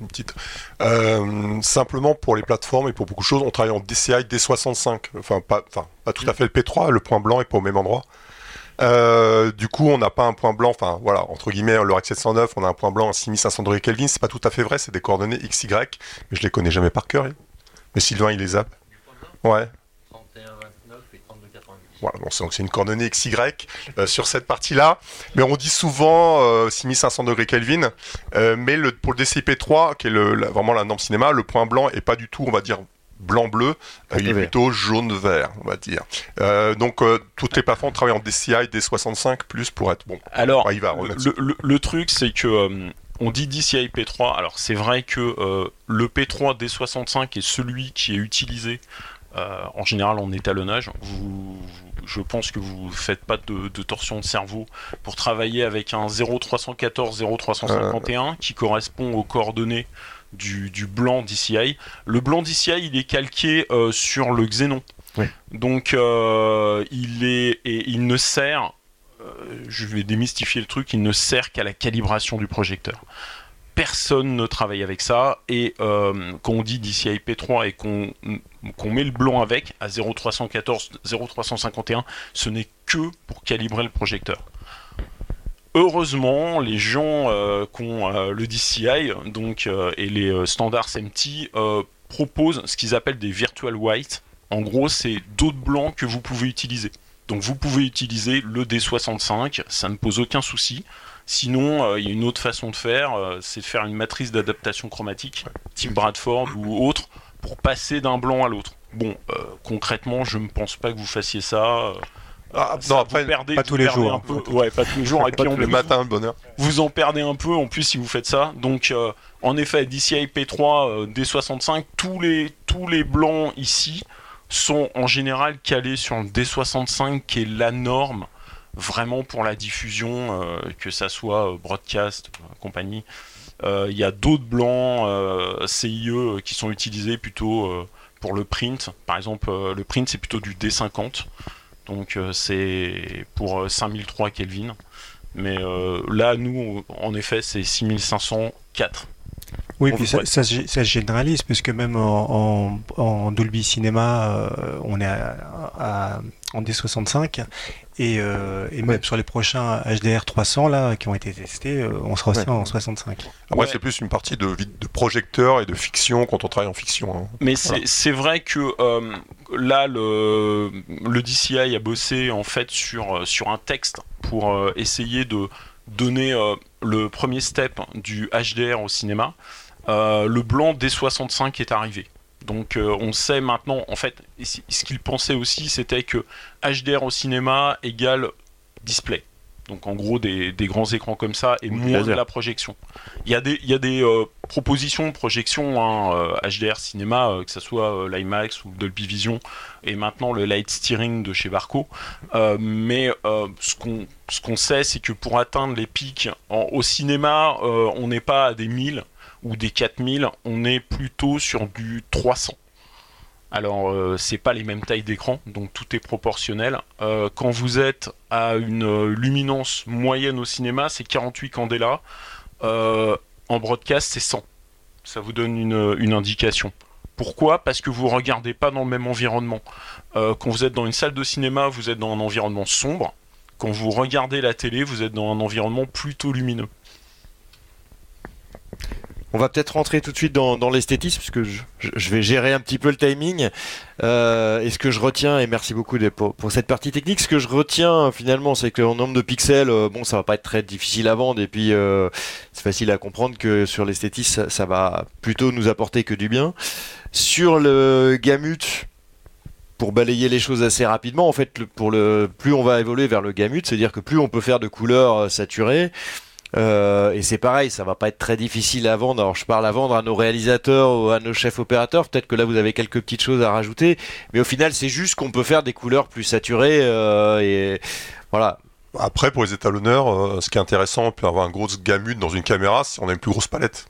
Une petite. Euh, simplement pour les plateformes et pour beaucoup de choses, on travaille en DCI D65. Enfin, pas, enfin, pas tout à fait le P3, le point blanc est pas au même endroit. Euh, du coup, on n'a pas un point blanc, enfin voilà, entre guillemets, le REC 709, on a un point blanc à 6500 degrés Kelvin, c'est pas tout à fait vrai, c'est des coordonnées XY, mais je les connais jamais par cœur. Mais Sylvain, il les a. Ouais. Voilà, donc c'est une coordonnée XY euh, sur cette partie-là. Mais on dit souvent euh, 6500 degrés Kelvin. Euh, mais le, pour le DCP3, qui est le, vraiment la norme cinéma, le point blanc est pas du tout, on va dire, blanc-bleu, euh, il est plutôt jaune-vert, on va dire. Euh, donc, euh, toutes les plateformes travaillent en DCI, D65 plus pour être bon.
Alors, le, truc, c'est que on dit DCI P3. Alors, c'est vrai que le P3 D65 est celui qui est utilisé en général en étalonnage. Vous, je pense que vous ne faites pas de, de, torsion de cerveau pour travailler avec un 0314 0351 qui correspond aux coordonnées du, blanc DCI. Le blanc DCI, il est calqué euh, sur le xénon. Donc, euh, il, est, et il ne sert, euh, je vais démystifier le truc, il ne sert qu'à la calibration du projecteur. Personne ne travaille avec ça, et quand on dit DCI P3 et qu'on met le blanc avec à 0314, 0351, ce n'est que pour calibrer le projecteur heureusement, les gens euh, qui ont euh, le DCI donc, euh, et les standards SMT proposent ce qu'ils appellent des virtual white. En gros, c'est d'autres blancs que vous pouvez utiliser. Donc vous pouvez utiliser le D65, ça ne pose aucun souci. Sinon, il y a une autre façon de faire, c'est de faire une matrice d'adaptation chromatique, type Bradford ou autre, pour passer d'un blanc à l'autre. Bon, concrètement, je ne pense pas que vous fassiez ça.
Ah, non, après,
pas tous les jours.
Ouais, pas tous les jours. Et puis
le matin, le bonheur.
Vous en perdez un peu en plus si vous faites ça. Donc, euh, en effet, DCI P3 D65, tous les, tous les blancs ici sont en général calés sur le D65 qui est la norme vraiment pour la diffusion, euh, que ça soit broadcast, compagnie. Il y a d'autres blancs CIE qui sont utilisés plutôt pour le print. Par exemple, le print c'est plutôt du D50. Donc c'est pour 5003 Kelvin. Mais là, nous, en effet, c'est 6504.
Oui, puis ça, ça, se généralise, puisque même en, Dolby Cinema, euh, on est à, en D65, et, euh, et même sur les prochains HDR 300 là, qui ont été testés, euh, on sera aussi en 65.
Après, c'est plus une partie de, de projecteur et de fiction quand on travaille en fiction. Hein.
Mais c'est vrai que là, le, le DCI a bossé en fait sur, sur un texte pour essayer de donner le premier step du HDR au cinéma. Euh, le blanc des 65 est arrivé. Donc euh, on sait maintenant, en fait, ce qu'il pensait aussi, c'était que HDR au cinéma égale display. Donc en gros des, grands écrans comme ça et moins de la projection. Il y a des, il des euh, propositions de projection hein, HDR cinéma, que ce soit l'IMAX ou Dolby Vision et maintenant le light steering de chez Barco. mais ce qu'on ce qu'on sait, c'est que pour atteindre les pics au cinéma, on n'est pas à des 1000 ou des 4000, on est plutôt sur du 300. Alors, euh, c'est pas les mêmes tailles d'écran, donc tout est proportionnel. Euh, quand vous êtes à une luminance moyenne au cinéma, c'est 48 candela. Euh, en broadcast, c'est 100. Ça vous donne une, une indication. Pourquoi? Parce que vous ne regardez pas dans le même environnement. quand vous êtes dans une salle de cinéma, vous êtes dans un environnement sombre. Quand vous regardez la télé, vous êtes dans un environnement plutôt lumineux.
On va peut-être rentrer tout de suite dans, l'esthétisme, parce que je, vais gérer un petit peu le timing. Euh, et ce que je retiens, et merci beaucoup pour, cette partie technique, ce que je retiens finalement, c'est qu'en nombre de pixels, euh, bon, ça va pas être très difficile à vendre, et puis euh, c'est facile à comprendre que sur l'esthétisme, ça, va plutôt nous apporter que du bien. Sur le gamut, pour balayer les choses assez rapidement, en fait, pour le plus on va évoluer vers le gamut, c'est-à-dire que plus on peut faire de couleurs saturées, euh, et c'est pareil, ça va pas être très difficile à vendre. Alors je parle à vendre à nos réalisateurs ou à nos chefs opérateurs. Peut-être que là vous avez quelques petites choses à rajouter, mais au final c'est juste qu'on peut faire des couleurs plus saturées euh, et voilà.
Après pour les étalonneurs, euh, ce qui est intéressant, on peut avoir un gros gamut dans une caméra si on a une plus grosse palette.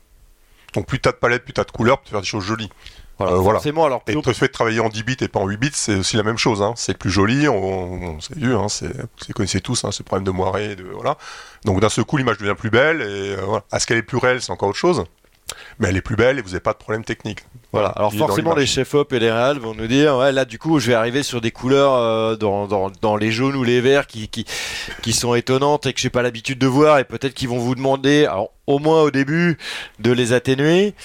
Donc plus t'as de palette, plus t'as de couleurs, tu peux faire des choses jolies.
Voilà, euh, forcément, alors
Et le fait de travailler en 10 bits et pas en 8 bits, c'est aussi la même chose. Hein. C'est plus joli, on, s'est vu, hein, vous connaissez tous hein, ce problème de moiré, de, voilà. Donc d'un seul coup, l'image devient plus belle, et euh, voilà. Est-ce qu'elle est plus réelle, c'est encore autre chose mais elle est plus belle et vous n'avez pas de problème technique.
Voilà. Alors forcément les chefs op et les réals vont nous dire ouais là du coup je vais arriver sur des couleurs euh, dans, dans, dans, les jaunes ou les verts qui, qui, qui sont étonnantes et que j'ai pas l'habitude de voir et peut-être qu'ils vont vous demander alors au moins au début de les atténuer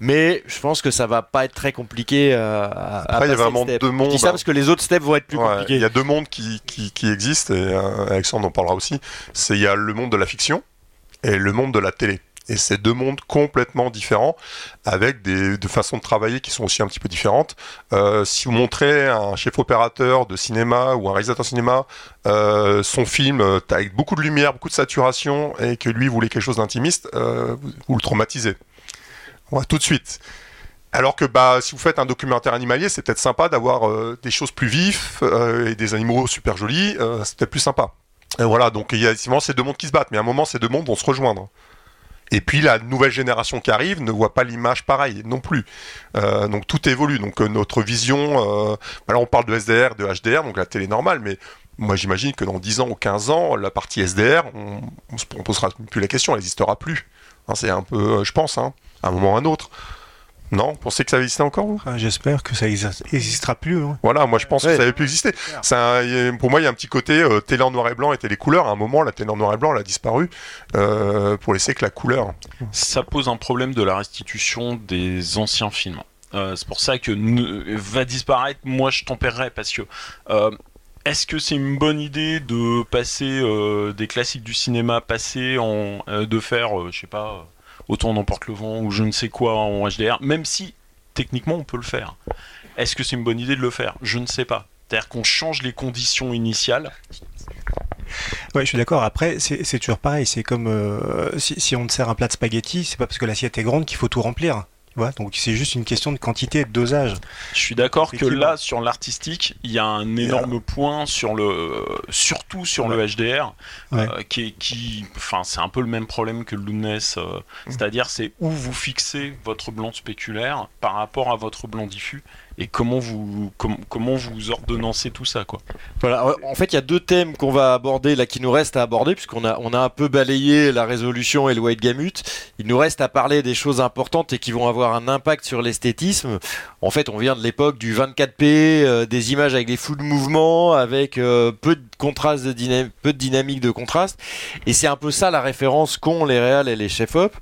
mais je pense que ça va pas être très compliqué euh, à,
Après, il y a vraiment deux mondes.
Je dis ça parce que les autres steps vont être plus compliqués.
Il y a deux mondes qui, qui, qui existent, et euh, Alexandre en parlera aussi. C'est il y a le monde de la fiction et le monde de la télé. Et c'est deux mondes complètement différents, avec des, façons de travailler qui sont aussi un petit peu différentes. Euh, si vous montrez un chef opérateur de cinéma ou un réalisateur de cinéma euh, son film avec beaucoup de lumière, beaucoup de saturation, et que lui voulait quelque chose d'intimiste, euh, vous, vous, le traumatisez tout de suite. Alors que bah, si vous faites un documentaire animalier, c'est peut-être sympa d'avoir euh, des choses plus vives euh, et des animaux super jolis, euh, c'est peut-être plus sympa. Et voilà, donc il y a effectivement ces deux mondes qui se battent, mais à un moment ces deux mondes vont se rejoindre. Et puis la nouvelle génération qui arrive ne voit pas l'image pareille non plus. donc tout évolue. Donc notre vision, bah là on parle de SDR, de HDR, donc la télé normale, mais moi j'imagine que dans 10 ans ou 15 ans, la partie SDR, on ne se posera plus la question, elle n'existera plus. Hein, c'est un peu, je pense, hein à un moment ou à un autre. Non, vous pensez que ça exister encore
ah, J'espère que ça n'existera plus.
Voilà, moi je pense que ça n'avait plus exister. pour moi, il y a un petit côté euh, télé en noir et blanc et télé couleur. À un moment, la télé en noir et blanc elle a disparu euh, pour laisser que la couleur.
Ça pose un problème de la restitution des anciens films. Euh, c'est pour ça que va disparaître. Moi, je tempérerais parce que est-ce que c'est une bonne idée de passer des classiques du cinéma passé en de faire, je sais pas autant n'emporte le vent ou je ne sais quoi en HDR, même si techniquement on peut le faire. Est-ce que c'est une bonne idée de le faire? Je ne sais pas. C'est-à-dire qu'on change les conditions initiales.
Ouais, je suis d'accord. Après, c'est toujours pareil. C'est comme euh, si, on te sert un plat de spaghettis, c'est pas parce que l'assiette est grande qu'il faut tout remplir. Voilà, donc c'est juste une question de quantité et de dosage.
Je suis d'accord que là, sur l'artistique, il y a un énorme point sur le, surtout sur le HDR, euh, qui, qui, enfin, c'est un peu le même problème que le Luminous, euh, mm. c'est-à-dire c'est où vous fixez votre blanc spéculaire par rapport à votre blanc diffus et comment vous comment vous ordonnancez tout ça quoi?
En fait, il y a deux thèmes qu'on va aborder là qui nous restent à aborder puisqu'on a on a un peu balayé la résolution et le white gamut. Il nous reste à parler des choses importantes et qui vont avoir un impact sur l'esthétisme. En fait, on vient de l'époque du 24p, euh, des images avec des flous de mouvement, avec euh, peu de contraste de peu de dynamique de contraste et c'est un peu ça la référence qu'ont les réals et les chefs-op.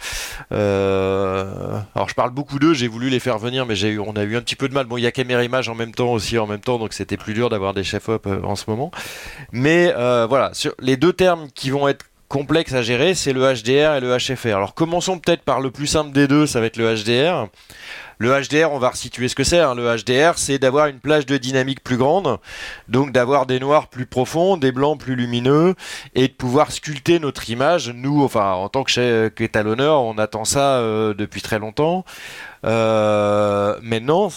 Euh, alors je parle beaucoup d'eux, j'ai voulu les faire venir mais j'ai eu on a eu un petit peu de mal. Bon, il y a caméra image en même temps aussi en même temps, donc c'était plus dur d'avoir des chefs-op euh, en ce moment. Mais euh, voilà, sur les deux termes qui vont être complexes à gérer, c'est le HDR et le HFR. Alors commençons peut-être par le plus simple des deux, ça va être le HDR. Le HDR, on va resituer ce que c'est. Hein. Le HDR, c'est d'avoir une plage de dynamique plus grande, donc d'avoir des noirs plus profonds, des blancs plus lumineux, et de pouvoir sculpter notre image. Nous, enfin, en tant qu'étalonneur, on attend ça euh, depuis très longtemps. Euh, maintenant,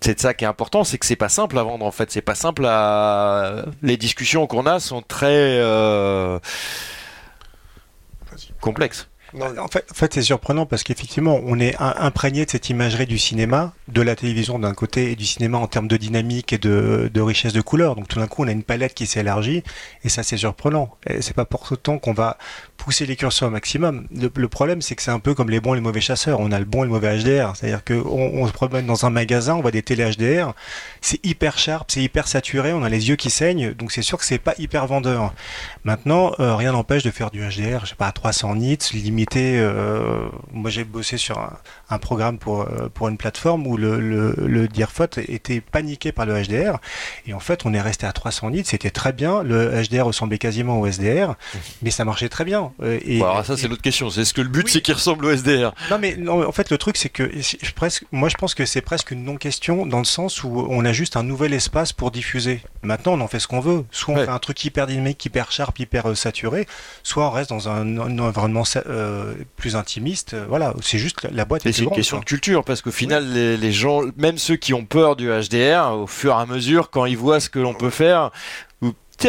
c'est ça qui est important, c'est que c'est pas simple à vendre en fait, c'est pas simple à les discussions qu'on a sont très euh, complexes.
En fait, en fait c'est surprenant parce qu'effectivement, on est imprégné de cette imagerie du cinéma, de la télévision d'un côté et du cinéma en termes de dynamique et de, de richesse de couleurs. Donc tout d'un coup, on a une palette qui s'élargit et ça, c'est surprenant. Et c'est pas pour autant qu'on va pousser les curseurs au maximum. Le, problème, c'est que c'est un peu comme les bons et les mauvais chasseurs. On a le bon et le mauvais HDR. C'est-à-dire qu'on on se promène dans un magasin, on voit des télé HDR, c'est hyper sharp, c'est hyper saturé, on a les yeux qui saignent, donc c'est sûr que c'est pas hyper vendeur. Maintenant, euh, rien n'empêche de faire du HDR, je sais pas, à 300 nits, limité. Euh, moi, j'ai bossé sur un, programme pour, euh, pour une plateforme où le, le, le était paniqué par le HDR, et en fait, on est resté à 300 nits, c'était très bien. Le HDR ressemblait quasiment au SDR, mais ça marchait très bien.
Euh, et, alors ça c'est l'autre question. C'est ce que le but c'est qu'il ressemble au SDR
Non mais en fait le truc c'est que je, presque, moi je pense que c'est presque une non-question dans le sens où on a juste un nouvel espace pour diffuser. Maintenant on en fait ce qu'on veut. Soit on fait un truc hyper dynamique, hyper sharp, hyper euh, saturé, soit on reste dans un, environnement euh, plus intimiste. voilà, c'est juste la boîte.
C'est une question de culture parce qu'au final les, les gens, même ceux qui ont peur du HDR, au fur et à mesure quand ils voient ce que l'on peut faire,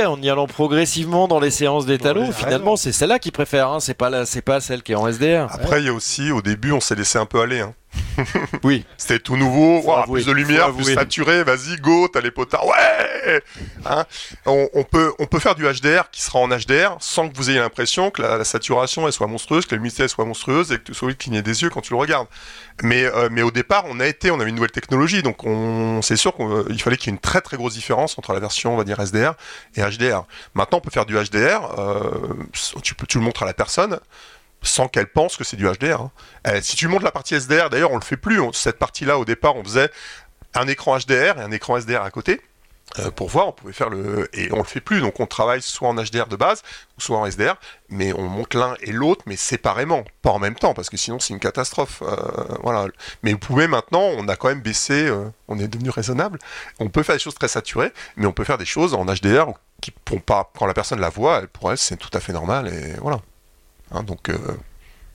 en y allant progressivement dans les séances d'étalons, finalement, c'est celle-là qu'ils préfèrent. Hein. C'est pas c'est pas celle qui est en SDR.
Après, il y a aussi, au début, on s'est laissé un peu aller. Hein.
oui.
C'était tout nouveau, plus de lumière, plus saturé, vas-y, go, t'as les potards, ouais hein on, peut, on peut faire du HDR qui sera en HDR sans que vous ayez l'impression que la, saturation elle soit monstrueuse, que la luminosité soit monstrueuse et que tu sois cligner des yeux quand tu le regardes. Mais, euh, mais au départ, on a été, on avait une nouvelle technologie, donc on, c'est sûr qu'il fallait qu'il y ait une très très grosse différence entre la version, on va dire, SDR et HDR. Maintenant, on peut faire du HDR, euh, tu, peux, tu le montres à la personne, sans qu'elle pense que c'est du HDR. Hein. Euh, si tu montres la partie SDR, d'ailleurs, on le fait plus. cette partie-là, au départ, on faisait un écran HDR et un écran SDR à côté. Euh, pour voir, on pouvait faire le et on le fait plus. Donc on travaille soit en HDR de base, soit en SDR, mais on monte l'un et l'autre, mais séparément, pas en même temps, parce que sinon c'est une catastrophe. Euh, voilà. Mais vous pouvez maintenant, on a quand même baissé, on est devenu raisonnable. On peut faire des choses très saturées, mais on peut faire des choses en HDR qui pourront pas, quand la personne la voit, pour elle c'est tout à fait normal et voilà. Hein, donc euh,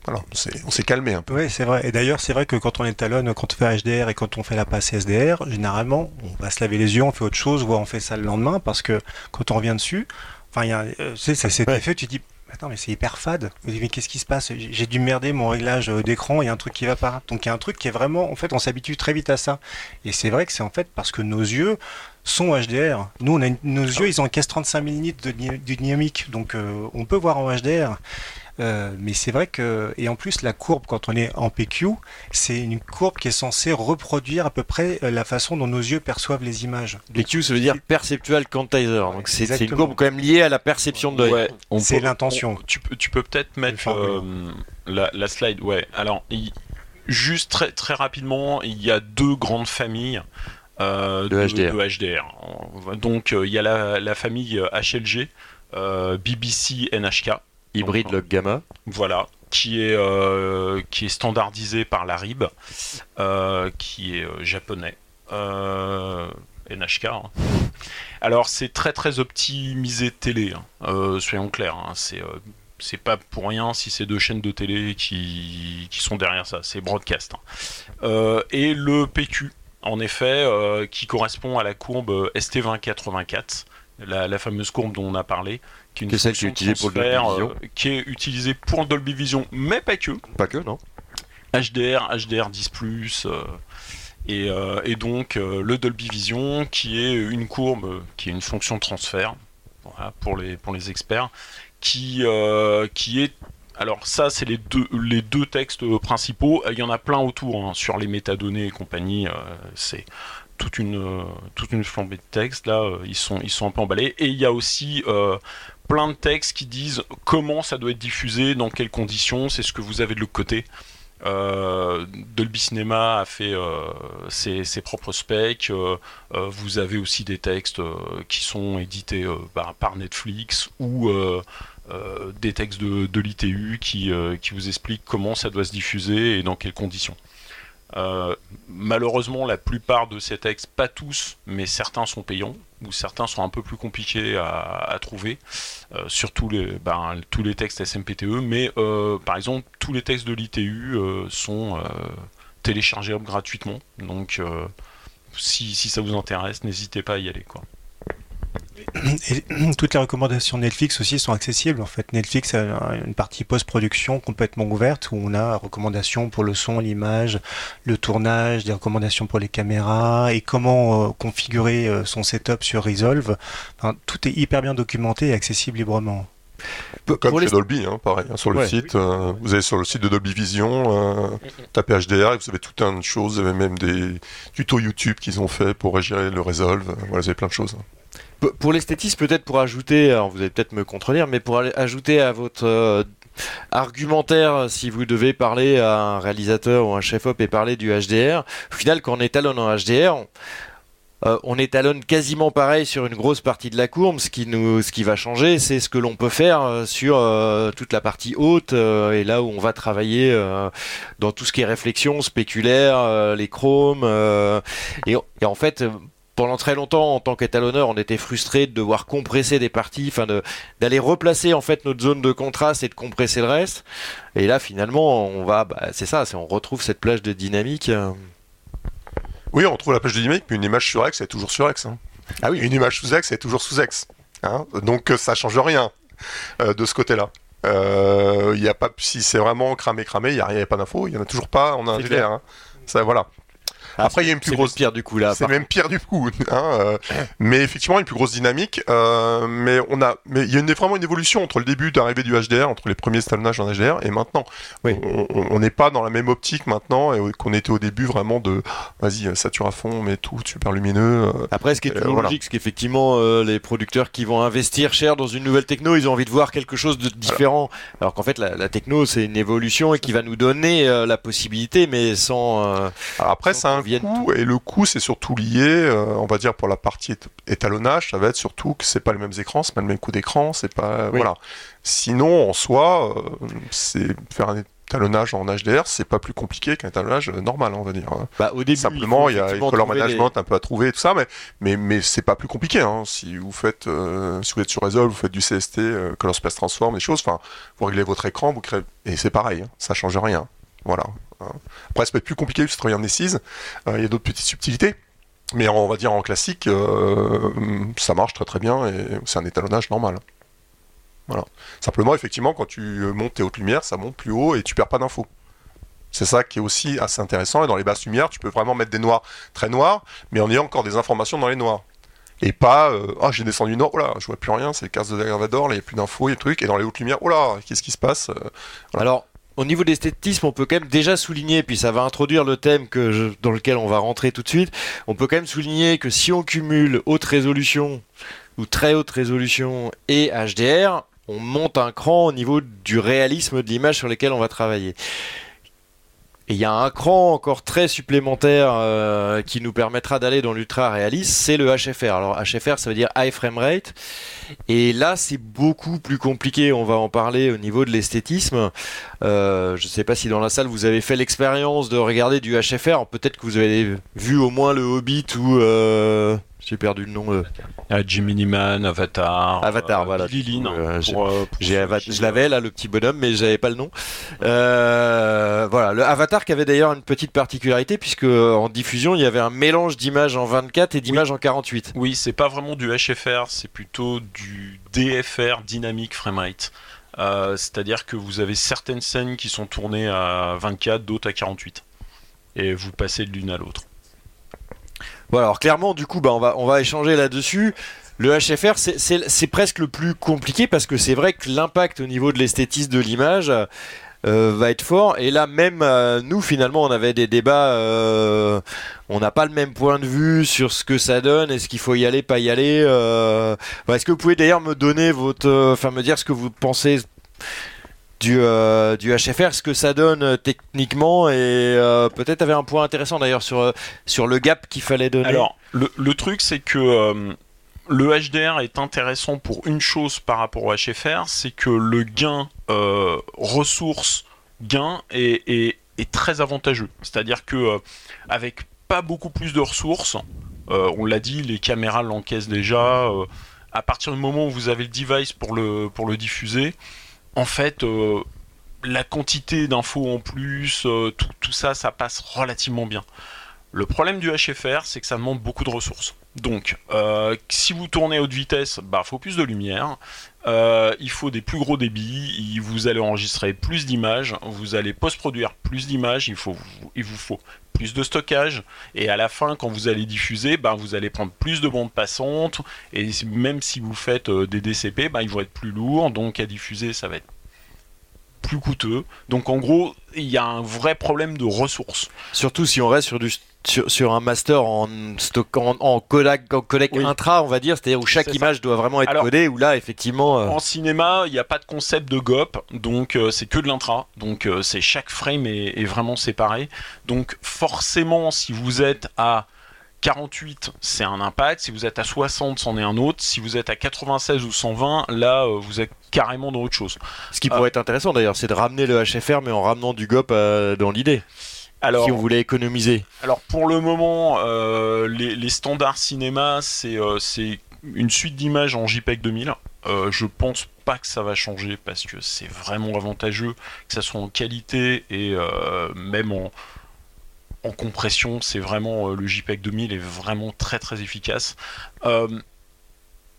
voilà, on s'est calmé un peu.
Oui, c'est vrai. Et d'ailleurs, c'est vrai que quand on étalonne, quand on fait HDR et quand on fait la passe SDR, généralement, on va se laver les yeux, on fait autre chose, ou on fait ça le lendemain, parce que quand on revient dessus, enfin, il y a, euh, ça s'est fait, tu dis, Attends, mais c'est hyper fade. Mais qu'est-ce qui se passe? J'ai dû merder mon réglage euh, d'écran, il y a un truc qui va pas. Donc il y a un truc qui est vraiment, en fait, on s'habitue très vite à ça. Et c'est vrai que c'est en fait parce que nos yeux sont HDR. Nous, on a nos yeux, ils encaissent 35 000 de, de dynamique, donc on peut voir en HDR. Euh, mais c'est vrai que, et en plus, la courbe, quand on est en PQ, c'est une courbe qui est censée reproduire à peu près euh, la façon dont nos yeux perçoivent les images.
PQ, ça veut dire Perceptual Quantizer. Donc c'est une courbe quand même liée à la perception de l'œil.
c'est l'intention.
Tu peux, tu peux peut-être mettre euh, la, slide. Ouais. Alors, juste très, très rapidement, il y a deux grandes familles. de, HDR. Donc il y a la, la famille HLG, BBC, NHK,
hybride log gamma.
Voilà, qui est, euh, qui est standardisé par la RIB, euh, qui est euh, japonais. NHK. Hein. Alors c'est très très optimisé télé, hein. soyons clairs. Hein. c'est c'est pas pour rien si c'est deux chaînes de télé qui, qui sont derrière ça, c'est broadcast. Euh, et le PQ, en effet, euh, qui correspond à la courbe ST2084, la, la fameuse courbe dont on a parlé, qui est une
Qui est celle qui est
fonction de
utilisée pour Dolby Vision.
euh, qui est utilisée pour le Dolby Vision, mais pas que.
Pas que, non
HDR, HDR 10+, euh, et, euh, et donc euh, le Dolby Vision qui est une courbe, qui est une fonction de transfert, voilà, pour, les, pour les experts, qui, qui est... Alors ça, c'est les deux, les deux textes principaux, il y en a plein autour, hein, sur les métadonnées et compagnie, euh, c'est toute une, euh, toute flambée de textes, là, euh, ils, sont, ils sont un peu emballés, et il y a aussi... euh, plein de textes qui disent comment ça doit être diffusé, dans quelles conditions, c'est ce que vous avez de l'autre côté. Dolby Cinema a fait ses, propres specs. vous avez aussi des textes qui sont édités par, Netflix ou des textes de, l'ITU qui vous expliquent comment ça doit se diffuser et dans quelles conditions. Euh, malheureusement, la plupart de ces textes, pas tous, mais certains sont payants ou certains sont un peu plus compliqués à, trouver. Euh, surtout ben, tous les textes SMPTE, mais euh, par exemple, tous les textes de l'ITU sont téléchargeables gratuitement. Donc, si, ça vous intéresse, n'hésitez pas à y aller.
Et toutes les recommandations Netflix aussi sont accessibles. En fait, Netflix a une partie post-production complètement ouverte où on a recommandations pour le son, l'image, le tournage, des recommandations pour les caméras et comment euh, configurer euh, son setup sur Resolve. Enfin, tout est hyper bien documenté et accessible librement.
Comme
pour
chez
les-
Dolby, hein, pareil, hein, sur le
Ouais.
site. euh, vous allez sur le site de Dolby Vision, euh, tapez HDR et vous avez tout un de choses. Vous avez même des tutos YouTube qu'ils ont fait pour gérer le Resolve. Voilà, vous avez plein de choses.
Pour l'esthétisme, peut-être pour ajouter, alors vous allez peut-être me contredire, mais pour ajouter à votre euh, argumentaire, si vous devez parler à un réalisateur ou un chef-op et parler du HDR, au final, quand on étalonne en HDR, on, euh, on étalonne quasiment pareil sur une grosse partie de la courbe. Ce qui, nous, ce qui va changer, c'est ce que l'on peut faire euh, sur euh, toute la partie haute euh, et là où on va travailler euh, dans tout ce qui est réflexion spéculaire, euh, les chromes. euh, et, en fait, euh, pendant très longtemps, en tant qu'étalonneur, on était frustré de devoir compresser des parties, enfin d'aller replacer en fait notre zone de contraste et de compresser le reste. Et là, finalement, on va, bah, c'est ça, on retrouve cette plage de dynamique. euh.
Oui, on trouve la page de dynamique, mais une image sur X, elle est toujours sur X. hein.
Ah oui.
Une image sous X, elle est toujours sous X. hein. Donc euh, ça change rien euh, de ce côté-là. Euh, Il y a pas, si c'est vraiment cramé, cramé, il n'y a, rien, il y a pas d'info, il n'y en a toujours pas en
C'est
HDR.
clair.
hein. Ça, voilà. Après, il y a une plus grosse-
pire du coup là.
C'est même pire du coup. Hein, euh, mais effectivement, une plus grosse dynamique. euh, mais on a, mais il y a une, vraiment une évolution entre le début d'arrivée du HDR, entre les premiers talonnages en HDR et maintenant.
Oui.
On- n'est pas dans la même optique maintenant et qu'on était au début vraiment de, vas-y, sature à fond, mais tout super lumineux. euh,
Après, ce qui est toujours
voilà.
logique, c'est qu'effectivement, les producteurs qui vont investir cher dans une nouvelle techno, ils ont envie de voir quelque chose de différent. Alors qu'en fait, la, la techno, c'est une évolution et qui va nous donner la possibilité, mais sans.
Alors après,
Sans
ça et le coût, c'est surtout lié, euh, on va dire, pour la partie ét- étalonnage, ça va être surtout que c'est pas les mêmes écrans, c'est pas le même coût d'écran, c'est pas.
Oui.
Voilà. Sinon, en soi, euh, c'est faire un étalonnage en HDR, c'est pas plus compliqué qu'un étalonnage euh, normal, on va dire. hein.
bah, au début,
Simplement,
faut
il y a le color
trouver les-
management un peu à trouver et tout ça, mais, mais, mais c'est pas plus compliqué. Hein. Si vous faites, euh, si vous êtes sur Resolve, vous faites du CST, euh, Color Space Transform, des choses, enfin, vous réglez votre écran, vous créez, et c'est pareil, hein, ça change rien. Voilà. Hein. Après, ça peut être plus compliqué de travailler en Essise, il y a d'autres petites subtilités. Mais on va dire en classique, euh, ça marche très très bien et c'est un étalonnage normal. Voilà. Simplement, effectivement, quand tu montes tes hautes lumières, ça monte plus haut et tu perds pas d'infos. C'est ça qui est aussi assez intéressant. Et dans les basses lumières, tu peux vraiment mettre des noirs très noirs, mais en ayant encore des informations dans les noirs. Et pas, euh, ah, j'ai descendu nord, oh là, je vois plus rien, c'est le casse de Dagravador, là, il n'y a plus d'infos, il y a trucs. Et dans les hautes lumières, oh là, qu'est-ce qui se passe? Euh.
Alors, au niveau de l'esthétisme, on peut quand même déjà souligner, puis ça va introduire le thème dans lequel on va rentrer tout de suite, on peut quand même souligner que si on cumule haute résolution ou très haute résolution et HDR, on monte un cran au niveau du réalisme de l'image sur lesquelles on va travailler. Et il y a un cran encore très supplémentaire euh, qui nous permettra d'aller dans l'ultra réaliste, c'est le HFR. Alors HFR, ça veut dire High Frame Rate. Et là, c'est beaucoup plus compliqué. On va en parler au niveau de l'esthétisme. Euh, je ne sais pas si dans la salle vous avez fait l'expérience de regarder du HFR. Peut-être que vous avez vu au moins le Hobbit ou, euh, J'ai perdu le nom.
Ah, Gemini Man, Avatar.
Avatar,
euh,
voilà.
Lin,
Euh, je l'avais là, le petit bonhomme, mais j'avais pas le nom. Voilà, le Avatar qui avait d'ailleurs une petite particularité puisque en diffusion il y avait un mélange d'images en 24 et d'images en 48.
Oui, c'est pas vraiment du HFR, c'est plutôt du DFR, Dynamic Framerate. Euh, C'est-à-dire que vous avez certaines scènes qui sont tournées à 24, d'autres à 48. Et vous passez de l'une à l'autre.
Voilà, alors clairement, du coup, bah, on, va, on va échanger là-dessus. Le HFR, c'est- presque le plus compliqué parce que c'est vrai que l'impact au niveau de l'esthétisme de l'image euh, va être fort. Et là, même euh, nous, finalement, on avait des débats. euh, on n'a pas le même point de vue sur ce que ça donne. Est-ce qu'il faut y aller, pas y aller bah, Est-ce que vous pouvez d'ailleurs me donner votre. Enfin, me dire ce que vous pensez du, euh, HFR, ce que ça donne euh, techniquement et euh, peut-être avait un point intéressant d'ailleurs sur, euh, sur le gap qu'il fallait donner.
Alors, le, le truc, c'est que le HDR est intéressant pour une chose par rapport au HFR, c'est que le gain euh, ressource gain est, est- très avantageux. C'est-à-dire que avec pas beaucoup plus de ressources, on l'a dit, les caméras l'encaissent déjà. à partir du moment où vous avez le device pour le, pour le diffuser, en fait, euh, la quantité d'infos en plus, euh, tout, ça, ça passe relativement bien. Le problème du HFR, c'est que ça demande beaucoup de ressources. Donc, euh, si vous tournez à haute vitesse, bah, faut plus de lumière, euh, il faut des plus gros débits, vous allez enregistrer plus d'images, vous allez post-produire plus d'images, il, faut, il vous faut plus de stockage, et à la fin, quand vous allez diffuser, bah, vous allez prendre plus de bandes passantes, et même si vous faites euh, des DCP, bah, ils vont être plus lourds, donc à diffuser, ça va être plus coûteux. Donc en gros, il y a un vrai problème de ressources.
Surtout si on reste sur, du, sur, sur un master en en, en codec, en codec
Oui.
intra, on va dire, c'est-à-dire où chaque
ça.
image doit vraiment être
Alors-
codée, où là, effectivement. euh,
En cinéma, il n'y a pas de concept de GOP, donc euh, c'est que de l'intra, donc euh, c'est chaque frame est, est vraiment séparé. Donc forcément, si vous êtes à 48, c'est un impact. Si vous êtes à 60, c'en est un autre. Si vous êtes à 96 ou 120, là, vous êtes carrément dans autre chose.
ce qui pourrait être intéressant d'ailleurs, c'est de ramener le HFR, mais en ramenant du GOP dans l'idée,
Alors,
si on voulait économiser.
Alors pour le moment, euh, les, les standards cinéma, c'est euh, c'est une suite d'images en JPEG 2000. Euh, je pense pas que ça va changer parce que c'est vraiment avantageux, que ça soit en qualité et euh, même en, en compression, c'est vraiment le JPEG 2000 est vraiment très très efficace.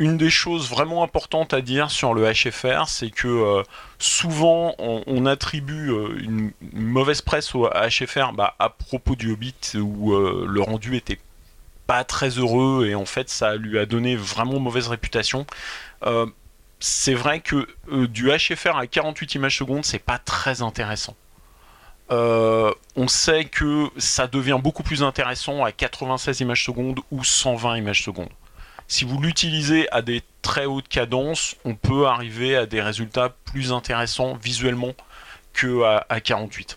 Une des choses vraiment importantes à dire sur le HFR, c'est que euh, souvent on, attribue euh, une, mauvaise presse au HFR bah, à propos du Hobbit où euh, le rendu était pas très heureux et en fait ça lui a donné vraiment mauvaise réputation. C'est vrai que du HFR à 48 images secondes, c'est pas très intéressant. On sait que ça devient beaucoup plus intéressant à 96 images secondes ou 120 images secondes. Si vous l'utilisez à des très hautes cadences, on peut arriver à des résultats plus intéressants visuellement que à, à 48.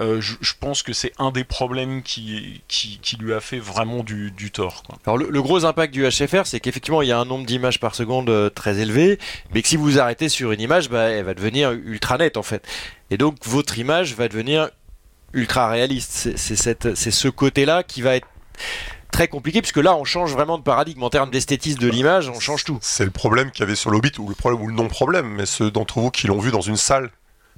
Euh, je, pense que c'est un des problèmes qui, qui, lui a fait vraiment du, du tort.
Alors le, gros impact du HFR, c'est qu'effectivement il y a un nombre d'images par seconde euh, très élevé, mais que si vous arrêtez sur une image, bah, elle va devenir ultra nette en fait. Et donc votre image va devenir ultra réaliste. C'est ce côté-là qui va être très compliqué, puisque là on change vraiment de paradigme. En termes d'esthétisme de l'image, on change tout.
C'est le problème qu'il y avait sur l'Hobbit, ou le problème ou le non-problème, mais ceux d'entre vous qui l'ont vu dans une salle,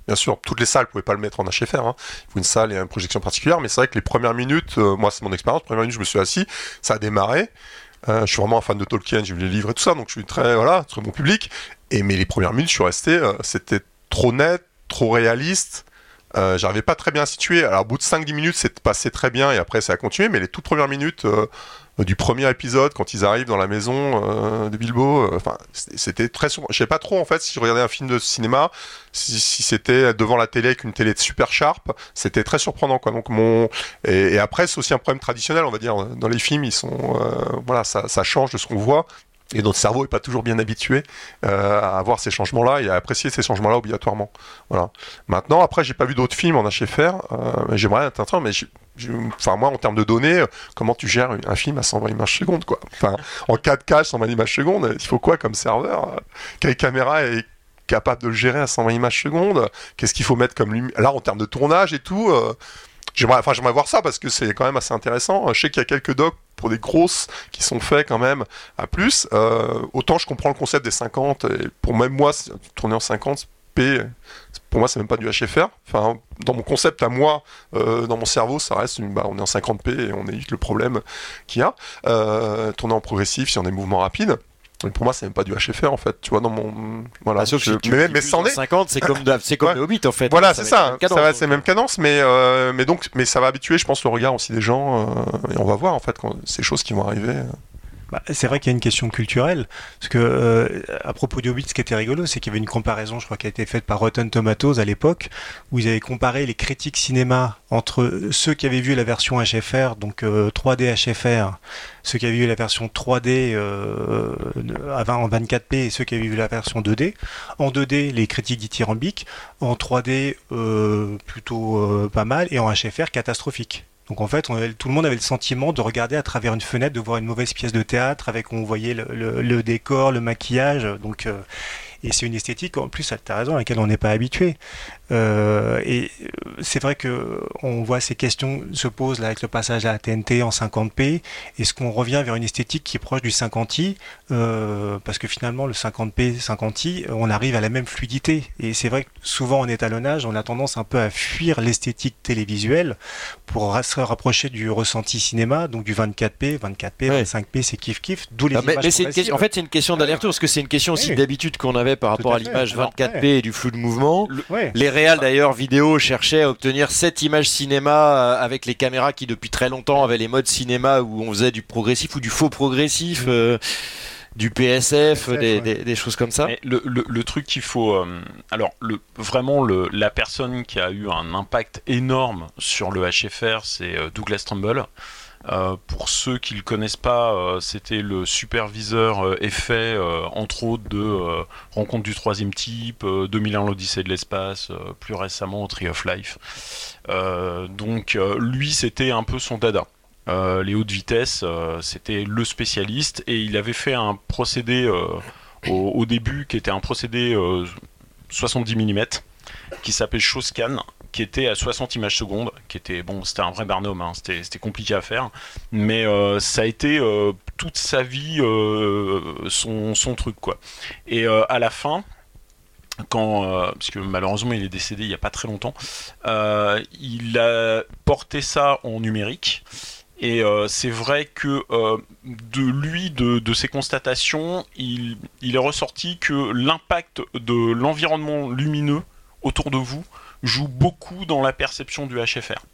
bien sûr, toutes les salles, vous pouvez pas le mettre en HFR, hein. il faut une salle et une projection particulière, mais c'est vrai que les premières minutes, euh, moi c'est mon expérience, les premières minutes je me suis assis, ça a démarré, Euh, je suis vraiment un fan de Tolkien, j'ai vu les livres et tout ça, donc je suis très, voilà, très bon public, et mais les premières minutes je suis resté, euh, c'était trop net, trop réaliste, euh, j'arrivais pas très bien à situer. Alors, au bout de 5-10 minutes, c'est passé très bien et après, ça a continué. Mais les toutes premières minutes euh, du premier épisode, quand ils arrivent dans la maison euh, de Bilbo, enfin, c'était- très souvent. Je sais pas trop, en fait, si je regardais un film de cinéma, si, c'était devant la télé avec une télé super sharp, c'était très surprenant, quoi. Donc, mon. Et, après, c'est aussi un problème traditionnel, on va dire. Dans les films, ils sont. voilà, ça change de ce qu'on voit. Et notre cerveau est pas toujours bien habitué euh, à avoir ces changements-là et à apprécier ces changements-là obligatoirement. Voilà. Maintenant, après, j'ai pas vu d'autres films en HFR. Euh, J'aimerais être intéressant, mais enfin moi, en termes de données, euh, comment tu gères un film à 120 images secondes, en 4K, 120 images secondes, il faut quoi comme serveur Quelle caméra est capable de le gérer à 120 images secondes Qu'est-ce qu'il faut mettre comme lumière Là, en termes de tournage et tout. J'aimerais, enfin, voir ça parce que c'est quand même assez intéressant. Je sais qu'il y a quelques docs pour des grosses qui sont faits quand même à plus. Euh, autant je comprends le concept des 50 et pour même moi, tourner en 50 P, pour moi, c'est même pas du HFR. Enfin, dans mon concept à moi, euh, dans mon cerveau, ça reste une, bah, on est en 50p et on évite le problème qu'il y a. Euh, tourner en progressif si on a des mouvements pour moi, c'est même pas du HFR en fait. Tu vois, dans mon. Voilà.
Ah,
je-
tu
mais c'en est.
50, c'est comme, c'est comme le Hobbit en fait.
Voilà,
Ça
c'est ça.
la même cadence,
ça va, c'est même cadence, mais euh, mais donc, mais ça va habituer, je pense, le regard aussi des gens, euh, et on va voir en fait quand ces choses qui vont arriver.
Bah, c'est vrai qu'il y a une question culturelle, parce que euh, à propos du Hobbit, ce qui était rigolo, c'est qu'il y avait une comparaison, je crois, qui a été faite par Rotten Tomatoes à l'époque, où ils avaient comparé les critiques cinéma entre ceux qui avaient vu la version HFR, donc euh, 3D HFR, ceux qui avaient vu la version 3D euh, à 20 en 24p et ceux qui avaient vu la version 2D. En 2D, les critiques dithyrambiques, en 3D, euh, plutôt euh, pas mal, et en HFR, catastrophique. Donc en fait, tout le monde avait le sentiment de regarder à travers une fenêtre, de voir une mauvaise pièce de théâtre avec on voyait le décor, le maquillage. Donc euh, et c'est une esthétique en plus, tu as raison, à laquelle on n'est pas habitué. Euh, et euh, c'est vrai que on voit ces questions se posent là avec le passage à la TNT en 50p. Est-ce qu'on revient vers une esthétique qui est proche du 50i Euh, Parce que finalement, le 50p, 50i, on arrive à la même fluidité. Et c'est vrai que souvent en étalonnage, on a tendance un peu à fuir l'esthétique télévisuelle pour se rapprocher du ressenti cinéma, donc du 24p, 24p,
Ouais.
25p, c'est kiff kiff, d'où les
Ah,
images
mais une question, en fait, c'est une question d'aller-retour, parce que c'est une question aussi
Oui.
d'habitude qu'on avait par
Tout
rapport
à
l'image
Alors,
24p
ouais.
et du flou de mouvement.
Ouais.
Les d'ailleurs vidéo cherchaient à obtenir cette image cinéma euh, avec les caméras qui depuis très longtemps avaient les modes cinéma où on faisait du progressif ou du faux progressif,
Mm.
euh, du PSF,
PSF,
des,
ouais.
des- des choses comme ça.
Mais le, le- le truc qu'il faut. euh, alors, le, vraiment, le, la personne qui a eu un impact énorme sur le HFR, c'est Douglas Trumbull. Euh, pour ceux qui le connaissent pas, euh, c'était le superviseur euh, effet, entre autres, de Rencontre du troisième type, euh, 2001 l'Odyssée de l'espace, plus récemment Tree of Life. Donc, lui, c'était un peu son dada. Les hautes vitesses, c'était le spécialiste et il avait fait un procédé au, au début qui était un procédé euh, 70 mm qui s'appelait Showscan qui était à 60 images secondes qui était bon c'était un vrai barnum hein, c'était compliqué à faire mais euh, ça a été euh, toute sa vie euh, son, truc quoi et à la fin quand, parce que malheureusement il est décédé il n'y a pas très longtemps, il a porté ça en numérique. Et c'est vrai que de lui, de, ses constatations, il est ressorti que l'impact de l'environnement lumineux autour de vous joue beaucoup dans la perception du HFR.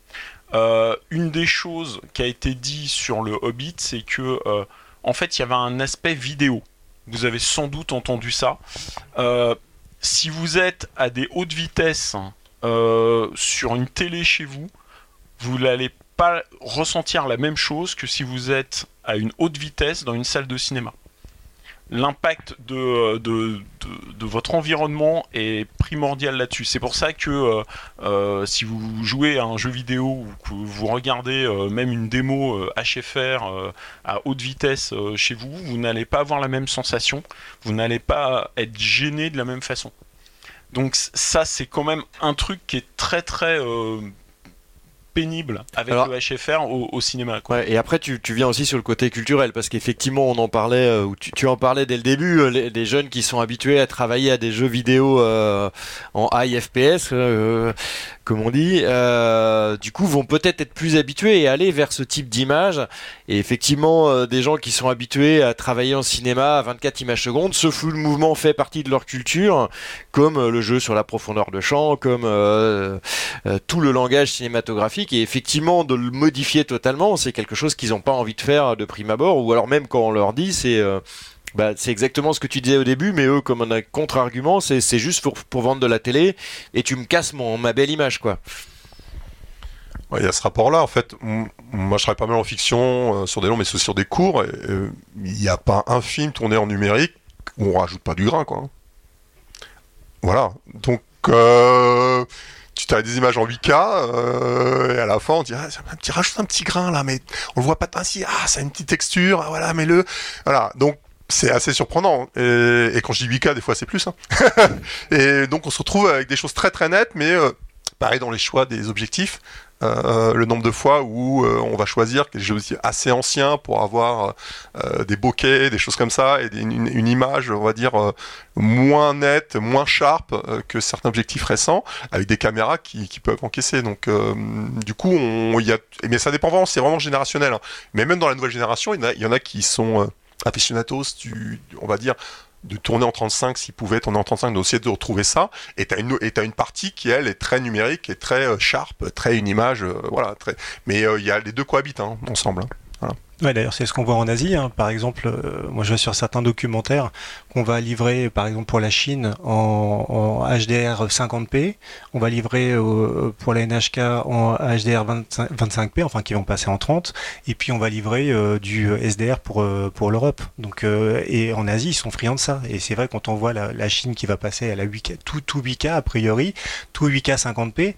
Euh, une des choses qui a été dit sur le Hobbit, c'est que euh, en fait il y avait un aspect vidéo. Vous avez sans doute entendu ça. Euh, si vous êtes à des hautes vitesses sur une télé chez vous, vous n'allez pas ressentir la même chose que si vous êtes à une haute vitesse dans une salle de cinéma. L'impact de, de, de- votre environnement est primordial là-dessus. C'est pour ça que euh, euh, si vous jouez à un jeu vidéo ou que vous regardez euh, même une démo HFR à haute vitesse chez vous, vous n'allez pas avoir la même sensation, vous n'allez pas être gêné de la même façon. Donc ça, c'est quand même un truc qui est très très pénible avec
Alors-
le HFR au, au cinéma. Quoi.
Ouais, et après, tu, tu viens aussi sur le côté culturel, parce qu'effectivement, on en parlait, euh, ou tu, tu en parlais dès le début, euh, les, les jeunes qui sont habitués à travailler à des jeux vidéo euh, en high FPS, euh, comme on dit, euh, du coup, vont peut-être être plus habitués et aller vers ce type d'image. Et effectivement, des gens qui sont habitués à travailler en cinéma à 24 images secondes, ce flou de mouvement fait partie de leur culture, comme le jeu sur la profondeur de champ, comme tout le langage cinématographique et effectivement de le modifier totalement c'est quelque chose qu'ils n'ont pas envie de faire de prime abord ou alors même quand on leur dit c'est euh, bah, c'est exactement ce que tu disais au début mais eux comme un contre-argument c'est juste pour, pour vendre de la télé et tu me casses mon, ma belle image quoi
Il y a ce rapport-là, en fait. Moi, je travaille pas mal en fiction, euh, sur des longs, mais sur des courts. euh, Il n'y a pas un film tourné en numérique où on rajoute pas du grain, quoi. Voilà. Donc, euh, tu as des images en 8K, euh, et à la fin, on dit, ah, un petit, rajoute un petit grain, là, mais on le voit pas ainsi. Ah, ça a une petite texture, ah, voilà, mets-le. Voilà. Donc, c'est assez surprenant. Et, et quand je dis 8K, des fois, c'est plus. hein. et donc, on se retrouve avec des choses très très nettes, mais euh, pareil dans les choix des objectifs. Euh, le nombre de fois où euh, on va choisir quelque chose assez ancien pour avoir euh, des bokeh, des choses comme ça, et une, image, on va dire, moins nette, moins sharp que certains objectifs récents, avec des caméras qui, peuvent encaisser. Donc, du coup, on, y a, mais ça dépend vraiment, c'est vraiment générationnel. Hein. Mais même dans la nouvelle génération, il y en a, y en a qui sont aficionados, du, on va dire, de tourner en 35 s'il pouvait tourner en 35 d'essayer de retrouver ça et t'as une et une partie qui elle est très numérique et très euh, sharp très une image euh, voilà mais euh, il y a les deux cohabitent hein, ensemble hein.
Ouais, d'ailleurs, c'est ce qu'on voit en Asie. Hein. Par exemple, moi je vois sur certains documentaires qu'on va livrer, par exemple pour la Chine, en, en HDR 50p. On va livrer euh, pour la NHK en HDR 25, p enfin qui vont passer en 30. Et puis on va livrer euh, du SDR pour, pour l'Europe. Donc, et en Asie, ils sont friands de ça. Et c'est vrai, quand on voit la, la, Chine qui va passer à la 8K, tout, tout 8K a priori, tout 8K 50p,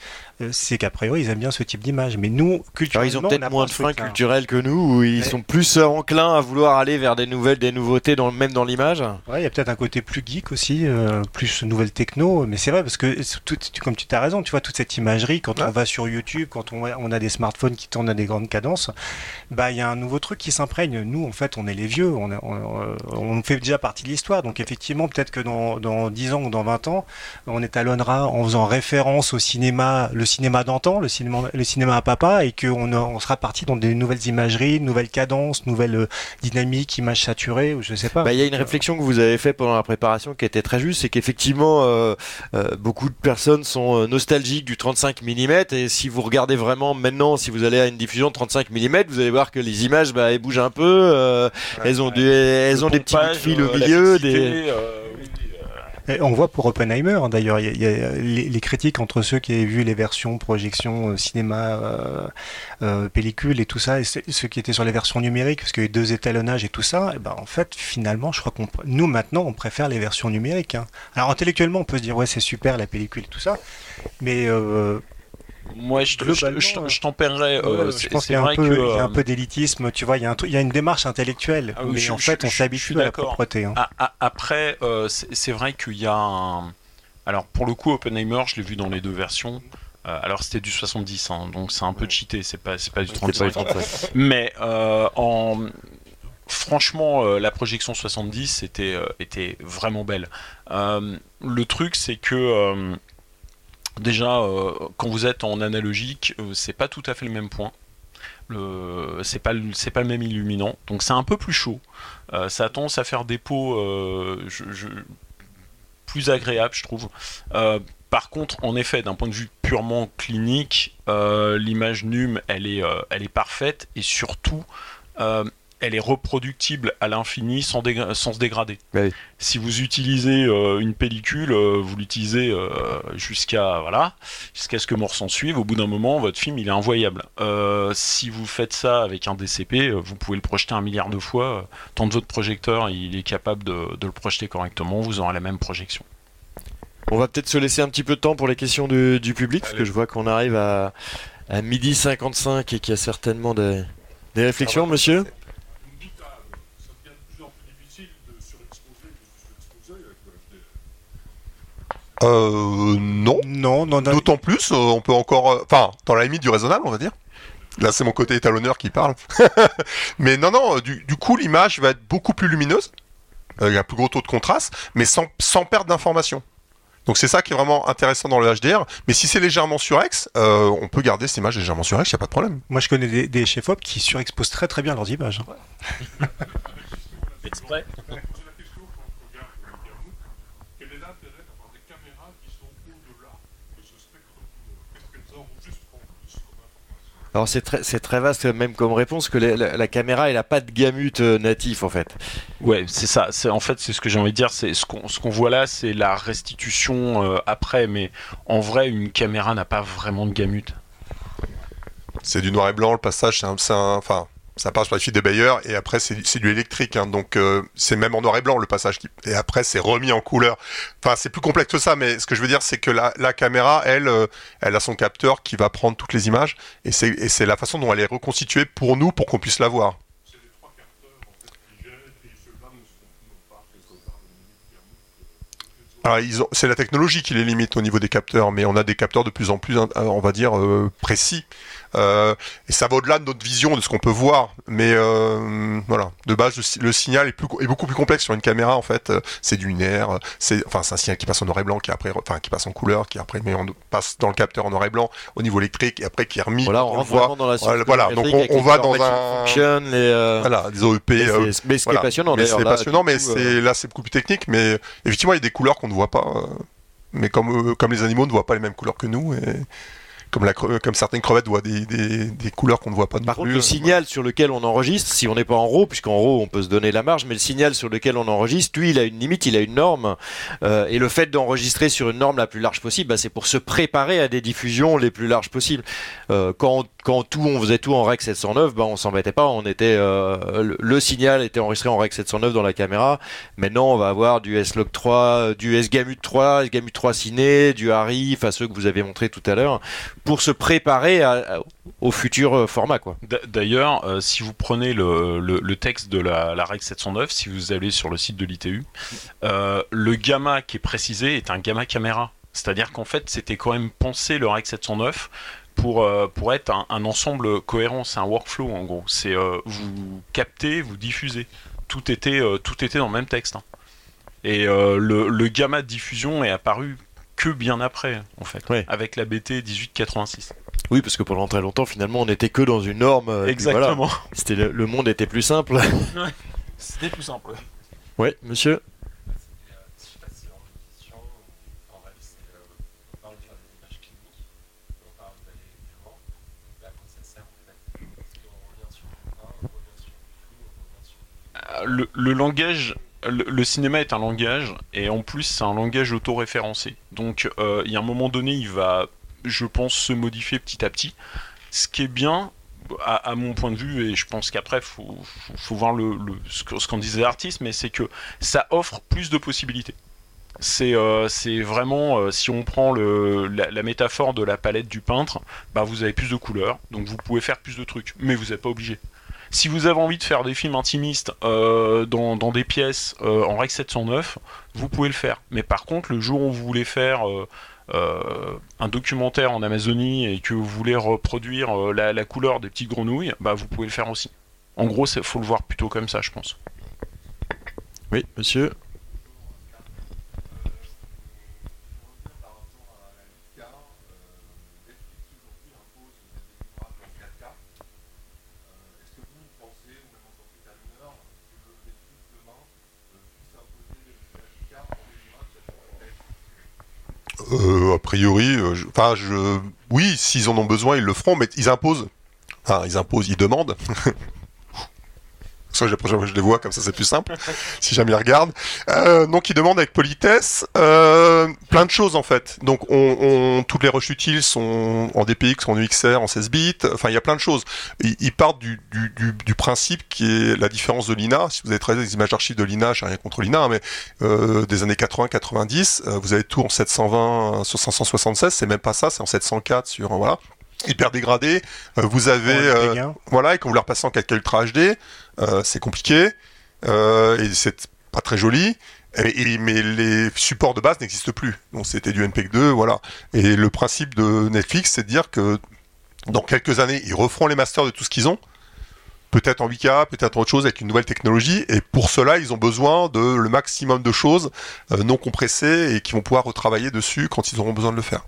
c'est qu'a priori, ils aiment bien ce type d'image. Mais nous, culturellement,
ils ont peut-être moins de freins culturels que nous, où ils sont plus euh, enclins à vouloir aller vers des nouvelles, des nouveautés, dans, même dans l'image.
Ouais, a peut-être un côté plus geek aussi, euh, plus nouvelle techno, mais c'est vrai parce que tout, comme tu as raison, tu vois toute cette imagerie quand on va sur YouTube, quand on, on, a des smartphones qui tournent à des grandes cadences, bah il y a un nouveau truc qui s'imprègne. Nous, en fait, on est les vieux, on, on, fait déjà partie de l'histoire, donc effectivement, peut-être que dans, dans 10 ans ou dans 20 ans, on étalonnera en faisant référence au cinéma, le cinéma d'antan, le cinéma, le cinéma à papa, et qu'on on sera parti dans des nouvelles imageries, nouvelles cadences, nouvelles euh, dynamiques, images saturées, ou je sais pas.
Bah, il y a une réflexion que vous avez faite pendant la préparation qui était très juste, c'est qu'effectivement, euh, euh, beaucoup de personnes sont nostalgiques du 35 mm, et si vous regardez vraiment maintenant, si vous allez à une diffusion de 35 mm, vous allez voir que les images, bah, elles bougent un peu, elles ont, elles ont des petits fils au milieu, des
on voit pour Oppenheimer, hein, d'ailleurs, il y, a, les, critiques entre ceux qui avaient vu les versions projection euh, cinéma, euh, euh, pellicule et tout ça, et ceux qui étaient sur les versions numériques, parce qu'il y a eu deux étalonnages et tout ça, et ben en fait, finalement, je crois qu'on, nous maintenant, on préfère les versions numériques. Hein. Alors intellectuellement, on peut se dire ouais, c'est super la pellicule et tout ça, mais
moi, je, je, tempérerais.
Euh, je pense qu'il y, a un euh, peu d'élitisme, tu vois, il y, a un il y a une démarche intellectuelle, ah mais en fait, on s'habitue à la propreté. Hein.
après, euh, c'est vrai qu'il y a un. Alors, pour le coup, Oppenheimer, je l'ai vu dans les deux versions. alors, c'était du 70, hein, donc c'est un peu cheaté, c'est pas, pas du 35. mais en franchement, la projection 70 était, était vraiment belle. le truc, c'est que Déjà, euh, quand vous êtes en analogique, euh, c'est pas tout à fait le même point. C'est pas le même illuminant, donc c'est un peu plus chaud. Euh, ça a tendance à faire des peaux plus agréables, je trouve. par contre, en effet, d'un point de vue purement clinique, l'image NUM, elle elle est parfaite et surtout, elle est reproductible à l'infini sans, sans, se dégrader.
Bah
si vous utilisez euh, une pellicule, euh, vous l'utilisez euh, jusqu'à voilà, jusqu'à ce que mort s'en suive. Au bout d'un moment, votre film il est invoyable. si vous faites ça avec un DCP, vous pouvez le projeter un milliard de fois. tant de votre projecteur il est capable de, le projeter correctement, vous aurez la même projection.
On va peut-être se laisser un petit peu de temps pour les questions du, public, parce que je vois qu'on arrive à, à midi 55 et qu'il y a certainement des, des réflexions, monsieur
Euh, non.
Non, non,
D'autant plus, euh, on peut encore, euh, enfin, dans la limite du raisonnable, on va dire. Là, c'est mon côté étalonneur qui parle. mais non, non, du, coup, l'image va être beaucoup plus lumineuse, avec un plus gros taux de contraste, mais sans, sans perdre d'information. Donc c'est ça qui est vraiment intéressant dans le HDR. Mais si c'est légèrement surex, euh, on peut garder cette image légèrement surex, il n'y a pas de problème.
Moi, je connais des, des chefs-op qui surexposent très très bien leurs images. Hein.
Exprès.
Alors c'est très, c'est très vaste même comme réponse que la, caméra elle a pas de gamut euh, natif en fait.
Ouais c'est ça. C'est en fait c'est ce que j'ai envie de dire. C'est ce qu'on ce qu'on voit là c'est la restitution euh, après mais en vrai une caméra n'a pas vraiment de gamut.
C'est du noir et blanc le passage. C'est un, enfin ça passe par les fils de Bayer et après c'est du électrique, hein. donc euh, c'est même en noir et blanc le passage et après c'est remis en couleur. Enfin c'est plus complexe que ça, mais ce que je veux dire c'est que la, caméra, elle, euh, elle a son capteur qui va prendre toutes les images et c'est la façon dont elle est reconstituée pour nous pour qu'on puisse la voir. C'est la technologie qui les limite au niveau des capteurs, mais on a des capteurs de plus en plus, hein, on va dire, euh, précis. Euh, et ça va au-delà de notre vision, de ce qu'on peut voir. Mais euh, voilà, de base, le, le signal est, plus, est, beaucoup plus complexe sur une caméra. En fait, euh, c'est du linéaire. C'est enfin, un signal qui passe en noir et blanc, qui après, enfin, qui passe en couleur, qui après, mais on passe dans le capteur en noir et blanc au niveau électrique, et après qui est remis.
Voilà, on, on vraiment dans la
voilà, voilà, donc on, on va dans un
function, les, euh...
voilà, des OEP.
Mais,
euh,
mais ce qui
voilà.
est passionnant,
mais c'est passionnant, mais
coup,
là, c'est beaucoup plus technique. Mais effectivement, il y a des couleurs qu'on ne voit pas. mais comme, comme les animaux ne voient pas les mêmes couleurs que nous, et comme, la, cre- comme certaines crevettes voient des, des, des couleurs qu'on ne voit pas
contre,
plus.
le signal sur lequel on enregistre, si on n'est pas en RAW, puisqu'en RAW on peut se donner la marge, mais le signal sur lequel on enregistre, lui, il a une limite, il a une norme. Euh, et le fait d'enregistrer sur une norme la plus large possible, bah, c'est pour se préparer à des diffusions les plus larges possibles. Euh, quand, quand tout, on faisait tout en REC 709, bah, on s'embêtait pas. On était, euh, le, le signal était enregistré en REC 709 dans la caméra. Maintenant, on va avoir du S-Log 3, du S-Gamut 3, S-Gamut 3 Ciné, du Harry, enfin ceux que vous avez montré tout à l'heure, pour se préparer au futur euh, format. Quoi.
D'ailleurs, euh, si vous prenez le, texte de la, la, règle 709, si vous allez sur le site de l'ITU, euh, le gamma qui est précisé est un gamma caméra. C'est-à-dire qu'en fait, c'était quand même pensé le règle 709 pour, pour être un, ensemble cohérent. C'est un workflow en gros. C'est vous captez, vous diffusez. Tout était, tout était dans le même texte. Hein. Et le gamma de diffusion est apparu que bien après, en fait,
ouais.
avec la BT 1886.
Oui, parce que pendant très longtemps, finalement, on n'était que dans une norme. euh,
Exactement.
Voilà. C'était le, le, monde était plus simple.
Ouais, c'était plus simple.
Oui, monsieur.
Le, le, langage, le, cinéma est un langage, et en plus c'est un langage autoréférencé. Donc euh, il y a un moment donné, il va, je pense, se modifier petit à petit. Ce qui est bien, à, mon point de vue, et je pense qu'après, il faut, voir le, ce qu'en disait l'artiste, mais c'est que ça offre plus de possibilités. C'est euh, vraiment, euh, si on prend la, métaphore de la palette du peintre, bah, vous avez plus de couleurs, donc vous pouvez faire plus de trucs, mais vous n'êtes pas obligé. Si vous avez envie de faire des films intimistes euh, dans, des pièces euh, en Rec 709, vous pouvez le faire. Mais par contre, le jour où vous voulez faire euh, un documentaire en Amazonie et que vous voulez reproduire la, la, couleur des petites grenouilles, bah, vous pouvez le faire aussi. En gros, il faut le voir plutôt comme ça, je pense.
Oui, monsieur.
Euh, a priori, je, oui, s'ils en ont besoin, ils le feront, mais ils imposent. Enfin, ils imposent, ils demandent. Soit je les vois, comme ça c'est plus simple, si jamais ils regardent. Euh, donc ils demandent avec politesse euh, plein de choses en fait. Donc on, on, toutes les rushs utiles sont en DPX, en UXR, en 16 bits, enfin il y a plein de choses. Ils, ils partent du, du, du, du, principe qui est la différence de l'INA. Si vous avez travaillé des images d'archives de l'INA, j'ai rien contre l'INA, mais euh, des années 80-90, euh, vous avez tout en 720 sur 576, c'est même pas ça, c'est en 704 sur... Voilà hyper dégradé. Euh, vous avez euh, voilà et quand vous la repassez en 4K Ultra HD, euh, c'est compliqué et c'est pas très joli. Et, et, mais les supports de base n'existent plus. Donc c'était du NPEG 2, voilà. Et le principe de Netflix, c'est de dire que dans quelques années, ils referont les masters de tout ce qu'ils ont. Peut-être en 8K, peut-être autre chose avec une nouvelle technologie. Et pour cela, ils ont besoin de le maximum de choses non compressées et qui vont pouvoir retravailler dessus quand ils auront besoin de le faire.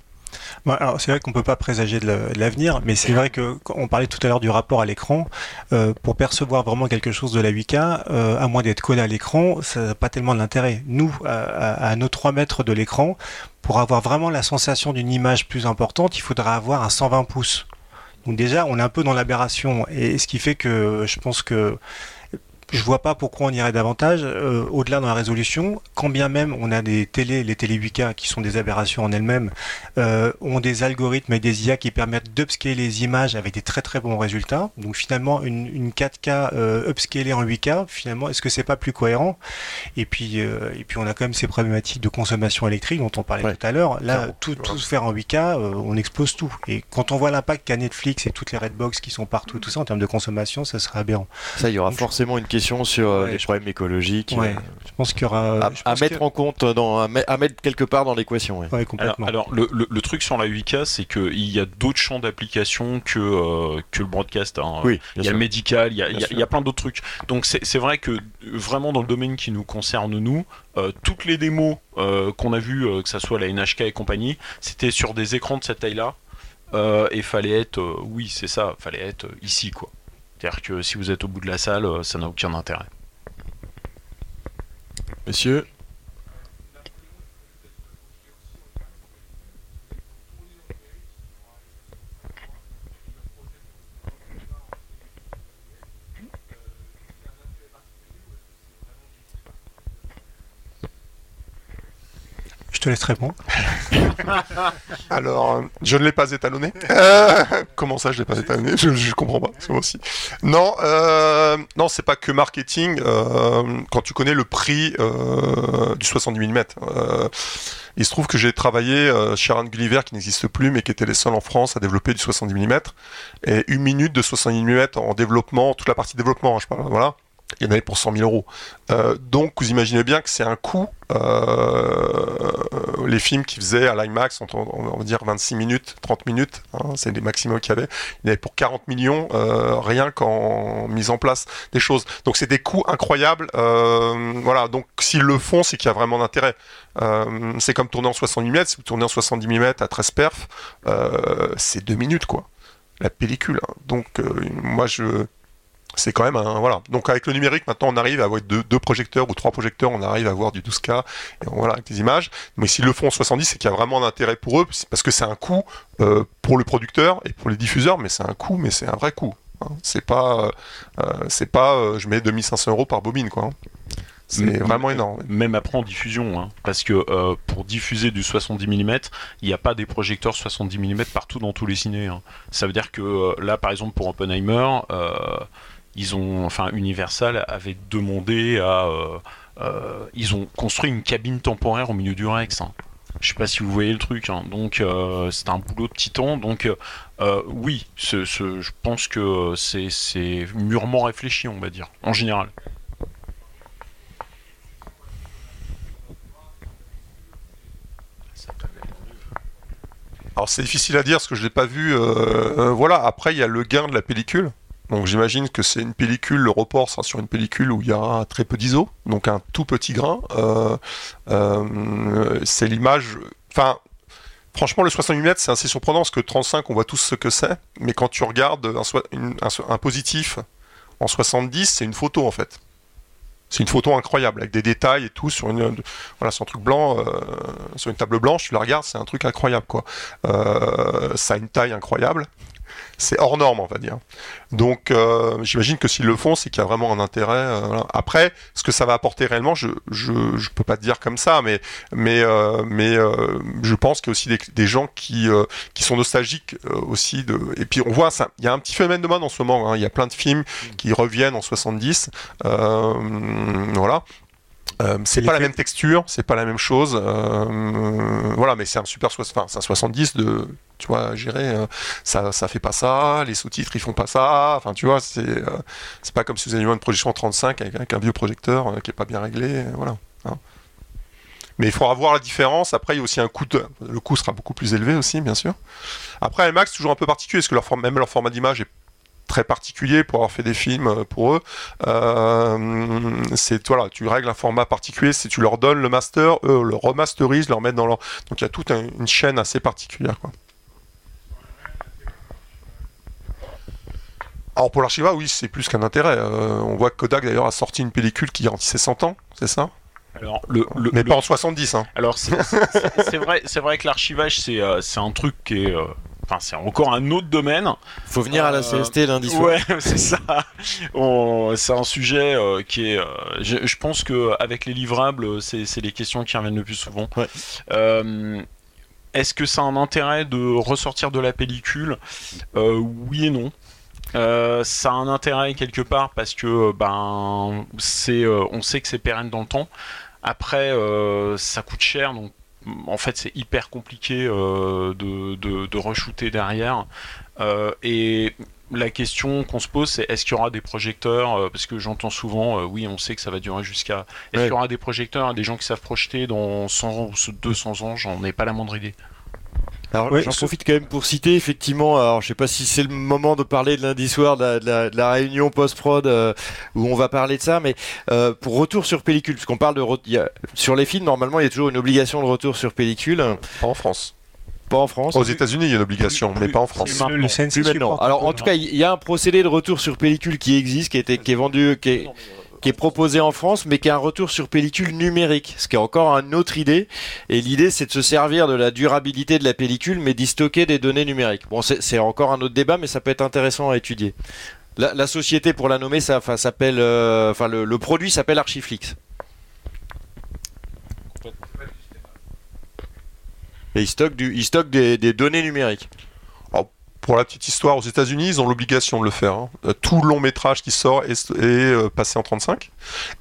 Alors c'est vrai qu'on peut pas présager de l'avenir, mais c'est vrai que on parlait tout à l'heure du rapport à l'écran. Euh, pour percevoir vraiment quelque chose de la 8K, euh, à moins d'être collé à l'écran, ça n'a pas tellement d'intérêt. Nous, à, à, nos 3 mètres de l'écran, pour avoir vraiment la sensation d'une image plus importante, il faudra avoir un 120 pouces. Donc déjà, on est un peu dans l'aberration, et ce qui fait que je pense que je vois pas pourquoi on irait davantage euh, au-delà dans la résolution, quand bien même on a des télés, les télé 8K qui sont des aberrations en elles-mêmes, euh, ont des algorithmes et des IA qui permettent d'upscaler les images avec des très très bons résultats. Donc finalement une, une 4K euh, upscalée en 8K, finalement est-ce que c'est pas plus cohérent? Et puis euh, et puis on a quand même ces problématiques de consommation électrique dont on parlait ouais. tout à l'heure. Là Clairement. tout, tout se faire en 8K, euh, on explose tout. Et quand on voit l'impact qu'a Netflix et toutes les Redbox qui sont partout, tout ça en termes de consommation, ça serait aberrant.
Ça il y aura Donc, forcément une question questions sur euh,
Ouais,
les problèmes écologiques
Ouais,
euh,
je pense qu'il y aura.
à, mettre
que-
en compte, dans, à, me- à mettre quelque part dans l'équation. ouais.
Ouais,
Alors, le, le- le truc sur la 8K, c'est qu'il y a d'autres champs d'application que, euh, que le broadcast. hein.
Oui,
Il y a
sûr.
le médical, il y a,
Bien
il y a-
sûr.
il y a plein d'autres trucs. Donc c'est vrai que euh, vraiment dans le domaine qui nous concerne nous, euh, toutes les démos euh, qu'on a vues, euh, que ça soit la NHK et compagnie, c'était sur des écrans de cette taille-là. Euh, et fallait être, euh, oui c'est ça, fallait être euh, ici quoi. C'est-à-dire que si vous êtes au bout de la salle, euh, ça n'a aucun intérêt.
Monsieur
Je te laisse répondre.
Alors, je ne l'ai pas étalonné. Euh, comment ça, je l'ai pas étalonné? Je, je comprends pas. Moi aussi. Non, euh, non, c'est pas que marketing. euh, quand tu connais le prix euh, du 70 mm, euh, il se trouve que j'ai travaillé chez Aaron Gulliver, qui n'existe plus, mais qui était les seuls en France à développer du 70 mm. Et une minute de 70 mm en développement, toute la partie développement, hein, je parle, voilà. Il y en avait pour 100 000 euros. Euh, donc, vous imaginez bien que c'est un coût. euh, les films qui faisaient à l'IMAX, on, va dire 26 minutes, 30 minutes, hein, c'est les maximums qu'il y avait. Il y avait pour 40 millions, euh, rien qu'en mise en place des choses. Donc, c'est des coûts incroyables. voilà. Donc, s'ils le font, c'est qu'il y a vraiment d'intérêt. C'est comme tourner en 70 mm. Si vous tournez en 70 mm à 13 perf, c'est 2 minutes, quoi. La pellicule. hein. Donc, moi, je c'est quand même un voilà. Donc avec le numérique maintenant on arrive à avoir deux, deux projecteurs ou trois projecteurs, on arrive à avoir du 12K et voilà avec des images. Mais s'ils le font en 70, c'est qu'il y a vraiment un intérêt pour eux parce que c'est un coût euh, pour le producteur et pour les diffuseurs, mais c'est un coût, mais c'est un vrai coût. hein. C'est pas euh, euh, c'est pas euh, je mets 2500 euros par bobine quoi. hein. C'est vraiment énorme.
Même après en diffusion, hein, parce que euh, pour diffuser du 70 mm, il n'y a pas des projecteurs 70 mm partout dans tous les ciné. hein. Ça veut dire que là, par exemple, pour Oppenheimer, euh, ils ont, enfin, Universal avait demandé à, euh, euh, ils ont construit une cabine temporaire au milieu du Rex. hein. Je sais pas si vous voyez le truc. hein. Donc euh, c'est un boulot de titan. Donc oui, je pense que c'est mûrement réfléchi, on va dire, en général.
Alors c'est difficile à dire parce que je l'ai pas vu. voilà. Après il y a le gain de la pellicule. Donc j'imagine que c'est une pellicule. Le report sera sur une pellicule où il y aura très peu d'ISO, donc un tout petit grain. Euh, euh, c'est l'image. Enfin. Franchement, le 68 mm, c'est assez surprenant parce que 35, on voit tous ce que c'est. Mais quand tu regardes un, positif en 70, c'est une photo en fait. C'est une photo incroyable avec des détails et tout sur une voilà sur un truc blanc euh, sur une table blanche tu la regardes c'est un truc incroyable quoi ça a une taille incroyable. C'est hors norme, on va dire. Donc, euh, j'imagine que s'ils le font, c'est qu'il y a vraiment un intérêt. euh, voilà. Après, ce que ça va apporter réellement, je je, je peux pas te dire comme ça, mais mais euh, mais je pense qu'il y a aussi des, des gens qui qui sont nostalgiques aussi de. Et puis on voit ça. Il y a un petit phénomène de mode en ce moment. hein. Il y a plein de films qui reviennent en 70. Euh, voilà. Euh, c'est pas la même texture, c'est pas la même chose. euh, voilà, mais c'est un super soix- enfin, c'est un 70 de, tu vois, gérer. euh, ça, ça fait pas ça. Les sous-titres, ils font pas ça. Enfin, tu vois, c'est, c'est pas comme si vous aviez une projection en 35 avec, avec un vieux projecteur qui est pas bien réglé. voilà. hein. Mais il faudra voir la différence. Après, il y a aussi un coût. de- le coût sera beaucoup plus élevé aussi, bien sûr. Après, IMAX, c'est toujours un peu particulier, parce que leur même leur format d'image est très particulier pour avoir fait des films euh, pour eux. Euh, c'est voilà, tu règles un format particulier, si tu leur donnes le master, eux le remasterisent, le remettent dans leur. Donc il y a toute un- une chaîne assez particulière. Quoi. Alors pour l'archiva, oui, c'est plus qu'un intérêt. Euh, on voit que Kodak d'ailleurs a sorti une pellicule qui garantissait 100 ans, c'est ça?
Alors le, le-
Mais
le-
pas en 70. Hein.
Alors c'est vrai, vrai que l'archivage c'est un truc qui est, enfin c'est encore un autre domaine.
Faut venir à la
Euh,
CST lundi soir.
Ouais, c'est ça. C'est un sujet euh, qui est. euh, je, je pense que avec les livrables, c'est les questions qui reviennent le plus souvent.
Ouais.
Est-ce que ça a un intérêt de ressortir de la pellicule? Euh, Oui et non. Euh, ça a un intérêt quelque part parce que ben c'est, euh, on sait que c'est pérenne dans le temps. Après, ça coûte cher, donc en fait c'est hyper compliqué euh, de, de, de re-shooter derrière. Euh, et la question qu'on se pose, c'est est-ce qu'il y aura des projecteurs euh, Parce que j'entends souvent, euh, oui, on sait que ça va durer jusqu'à. Est-ce
Ouais.
qu'il y aura des projecteurs, des gens qui savent projeter dans 100 ans ou 200 ans? J'en ai pas la moindre idée.
Alors j'en profite quand même pour citer effectivement, alors je sais pas si c'est le moment de parler de lundi soir de la, de la- de la réunion post-prod euh, où on va parler de ça, mais euh, pour retour sur pellicule, parce qu'on parle de... y a- sur les films, normalement il y a toujours une obligation de retour sur pellicule,
Pas en France.
pas en France.
Aux États-unis, il y a une obligation, mais pas en France.
Plus
Plus maintenant. Alors en tout cas, il y a un procédé de retour sur pellicule qui existe, qui, été, qui est vendu, qui est, qui est proposé en France, mais qui est un retour sur pellicule numérique, ce qui est encore une autre idée. Et l'idée, c'est de se servir de la durabilité de la pellicule, mais d'y stocker des données numériques. Bon, c'est encore un autre débat, mais ça peut être intéressant à étudier. La, société, pour la nommer, ça, s'appelle, euh, enfin, le, produit s'appelle Archiflix. Et il stocke, du, il stocke des données numériques.
Pour la petite histoire, aux États-Unis, ils ont l'obligation de le faire. hein. Euh, Tout long métrage qui sort est, euh, passé en 35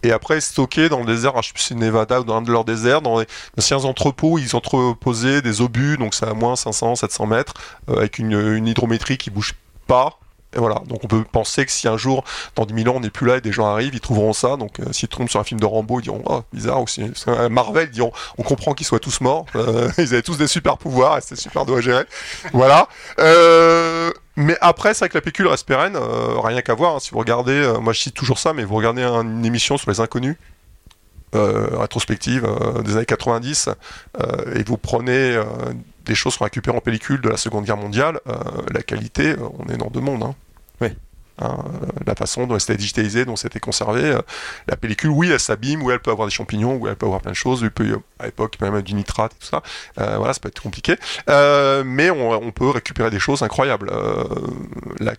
et après est stocké dans le désert, je sais plus si c'est Nevada ou dans un de leurs déserts, dans les anciens entrepôts, ils entreposaient des obus, donc c'est à moins 500, 700 mètres, euh, avec une, une hydrométrie qui bouge pas. Et voilà, donc on peut penser que si un jour, dans 10 000 ans, on n'est plus là et des gens arrivent, ils trouveront ça. Donc euh, s'ils tombent sur un film de Rambo, ils diront Oh, bizarre. Ou si un Marvel, ils diront On comprend qu'ils soient tous morts. Euh, ils avaient tous des super pouvoirs et c'était super doux à gérer. voilà. Euh, mais après, c'est vrai que la pellicule reste pérenne, rien qu'à voir. hein. si vous regardez, moi je cite toujours ça, mais vous regardez un- une émission sur les inconnus, rétrospective des années 90, euh, et vous prenez des choses qu'on récupère en pellicule de la Seconde Guerre mondiale, euh, la qualité, euh, on est dans deux mondes. Hein. Hein, euh, la façon dont c'était digitalisé, dont c'était conservé, euh, la pellicule, oui, elle s'abîme, oui, elle peut avoir des champignons, oui, elle peut avoir plein de choses, il peut y- à l'époque même du nitrate et tout ça. Euh, voilà, ça peut être compliqué. Mais on, peut récupérer des choses incroyables.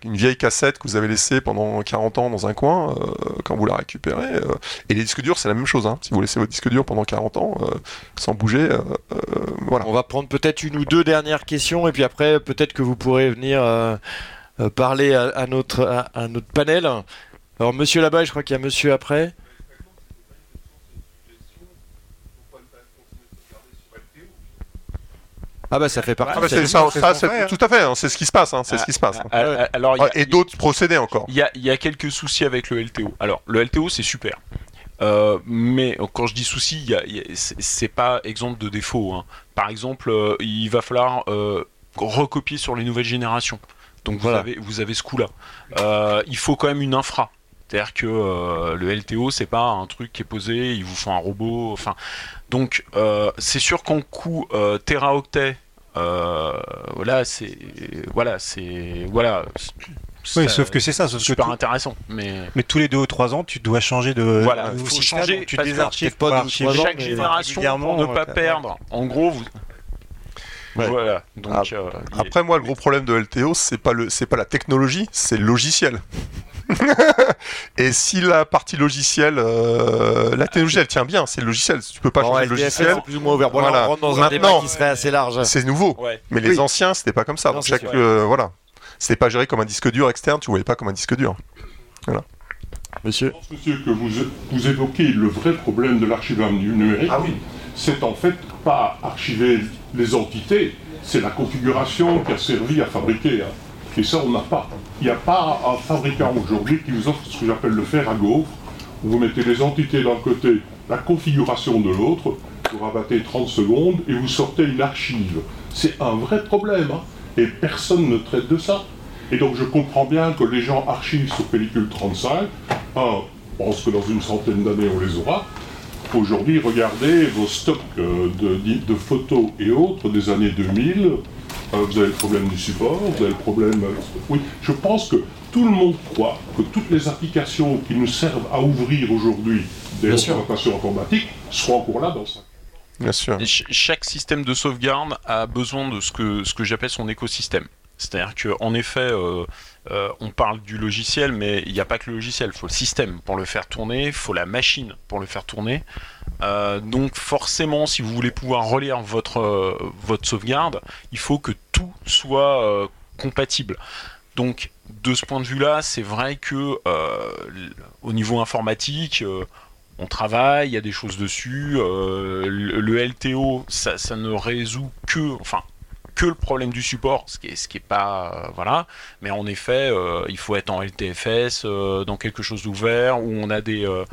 Une vieille cassette que vous avez laissée pendant 40 ans dans un coin, quand vous la récupérez, et les disques durs, c'est la même chose. Hein. Si vous laissez votre disque dur pendant 40 ans, sans bouger, voilà.
On va prendre peut-être une ou deux dernières questions et puis après peut-être que vous pourrez venir parler à, à notre, à, à notre panel. Alors monsieur là-bas, je crois qu'il y a monsieur après. Ah bah ça fait partie.
Ah bah,
de
c'est ça, ça, c'est-
hein.
tout à fait, hein, c'est ce qui se passe, hein, c'est ce qui se passe. hein.
Ah, ah, Alors, y a-
et d'autres procédés encore.
Il y a, il y a quelques soucis avec le LTO. Alors, le LTO, c'est super. Euh, mais quand je dis souci, il y a- il y a- c'est pas exemple de défaut. hein. Par exemple, euh, il va falloir euh, recopier sur les nouvelles générations. Donc vous, avez, vous avez ce coup-là. Euh, il faut quand même une infra. C'est-à-dire que euh, le LTO, c'est pas un truc qui est posé, il vous faut un robot. Enfin, donc euh, c'est sûr qu'en coût euh, teraoctet, euh, voilà, c'est voilà, c'est voilà.
Oui, sauf que c'est ça, sauf que
super
tout-
intéressant. Mais
mais tous les deux ou trois ans, tu dois changer de
Voilà,
nouveau
faut changer,
tu désarchives
pas trois ans,
chaque génération pour ne pas perdre. En gros, vous.
Ouais.
Voilà. Donc.
Ah,
euh,
Après, moi, le gros problème de LTO, c'est pas le, c'est pas la technologie, c'est le logiciel. et si la partie logicielle, euh, la technologie, elle tient bien, c'est le logiciel. Tu peux pas
Bon,
changer le logiciel.
c'est plus ou moins ouvert.
Voilà.
on rentre dans un débat qui serait assez large.
C'est nouveau.
Ouais.
Mais les anciens, c'était pas comme ça.
Non,
Donc chaque, euh, voilà, c'était pas géré comme un disque dur externe. Tu voyais pas comme un disque dur.
Monsieur.
Je pense, monsieur, que vous, vous évoquez le vrai problème de l'archivage numérique.
Ah oui.
C'est en fait pas archiver les entités, c'est la configuration qui a servi à fabriquer. hein. Et ça, on n'a pas. Il n'y a pas un fabricant aujourd'hui qui vous offre ce que j'appelle le fer à gaufre, vous mettez les entités d'un côté, la configuration de l'autre, vous rabattez 30 secondes et vous sortez une archive. C'est un vrai problème. hein. Et personne ne traite de ça. Et donc je comprends bien que les gens archivent sur pellicule 35. Un, pense que dans une centaine d'années on les aura. Aujourd'hui, regardez vos stocks euh, de, de photos et autres des années 2000. Euh, vous avez le problème du support, vous avez le problème... euh, oui, je pense que tout le monde croit que toutes les applications qui nous servent à ouvrir aujourd'hui des représentations informatiques seront encore là dans ça.
Bien sûr.
Ch- chaque système de sauvegarde a besoin de ce que, ce que j'appelle son écosystème. C'est-à-dire qu'en effet, euh, euh, on parle du logiciel, mais il n'y a pas que le logiciel, il faut le système pour le faire tourner, il faut la machine pour le faire tourner. Euh, donc forcément, si vous voulez pouvoir relire votre, euh, sauvegarde, il faut que tout soit compatible. Donc de ce point de vue-là, c'est vrai que au niveau informatique, on travaille, il y a des choses dessus. le, LTO, ça, ça ne résout que, enfin, que le problème du support, ce qui est, ce qui est pas, euh, voilà. Mais en effet, euh, il faut être en LTFS, euh, dans quelque chose d'ouvert, où on a des, euh,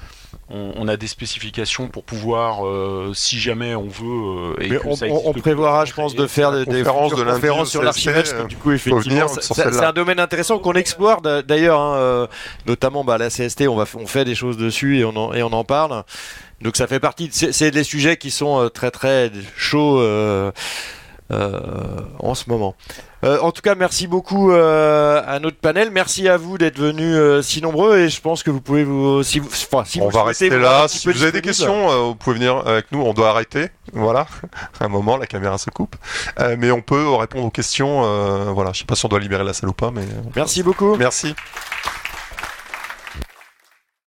on, on a des spécifications pour pouvoir, euh, si jamais on veut, euh, et
Mais on,
ça
on-
existe
on
depuis
prévoira, je pense, de faire des, des
conférence
futures
de
conférences sur que du coup, effectivement, c'est un domaine intéressant qu'on explore d'a- d'ailleurs, hein, notamment bah, la CST, on, va, on fait des choses dessus et on en, et on en parle. Donc ça fait partie, de- c'est des sujets qui sont très très chauds euh, euh, en ce moment. Euh, en tout cas, merci beaucoup euh, à notre panel. Merci à vous d'être venus si nombreux et je pense que vous pouvez vous, si vous, enfin, si
on
vous
va rester là. Si vous avez des questions, vous pouvez venir avec nous. On doit arrêter. Voilà. un moment, la caméra se coupe. Mais on peut répondre aux questions. voilà. Je sais pas si on doit libérer la salle ou pas, mais
Merci beaucoup.
merci.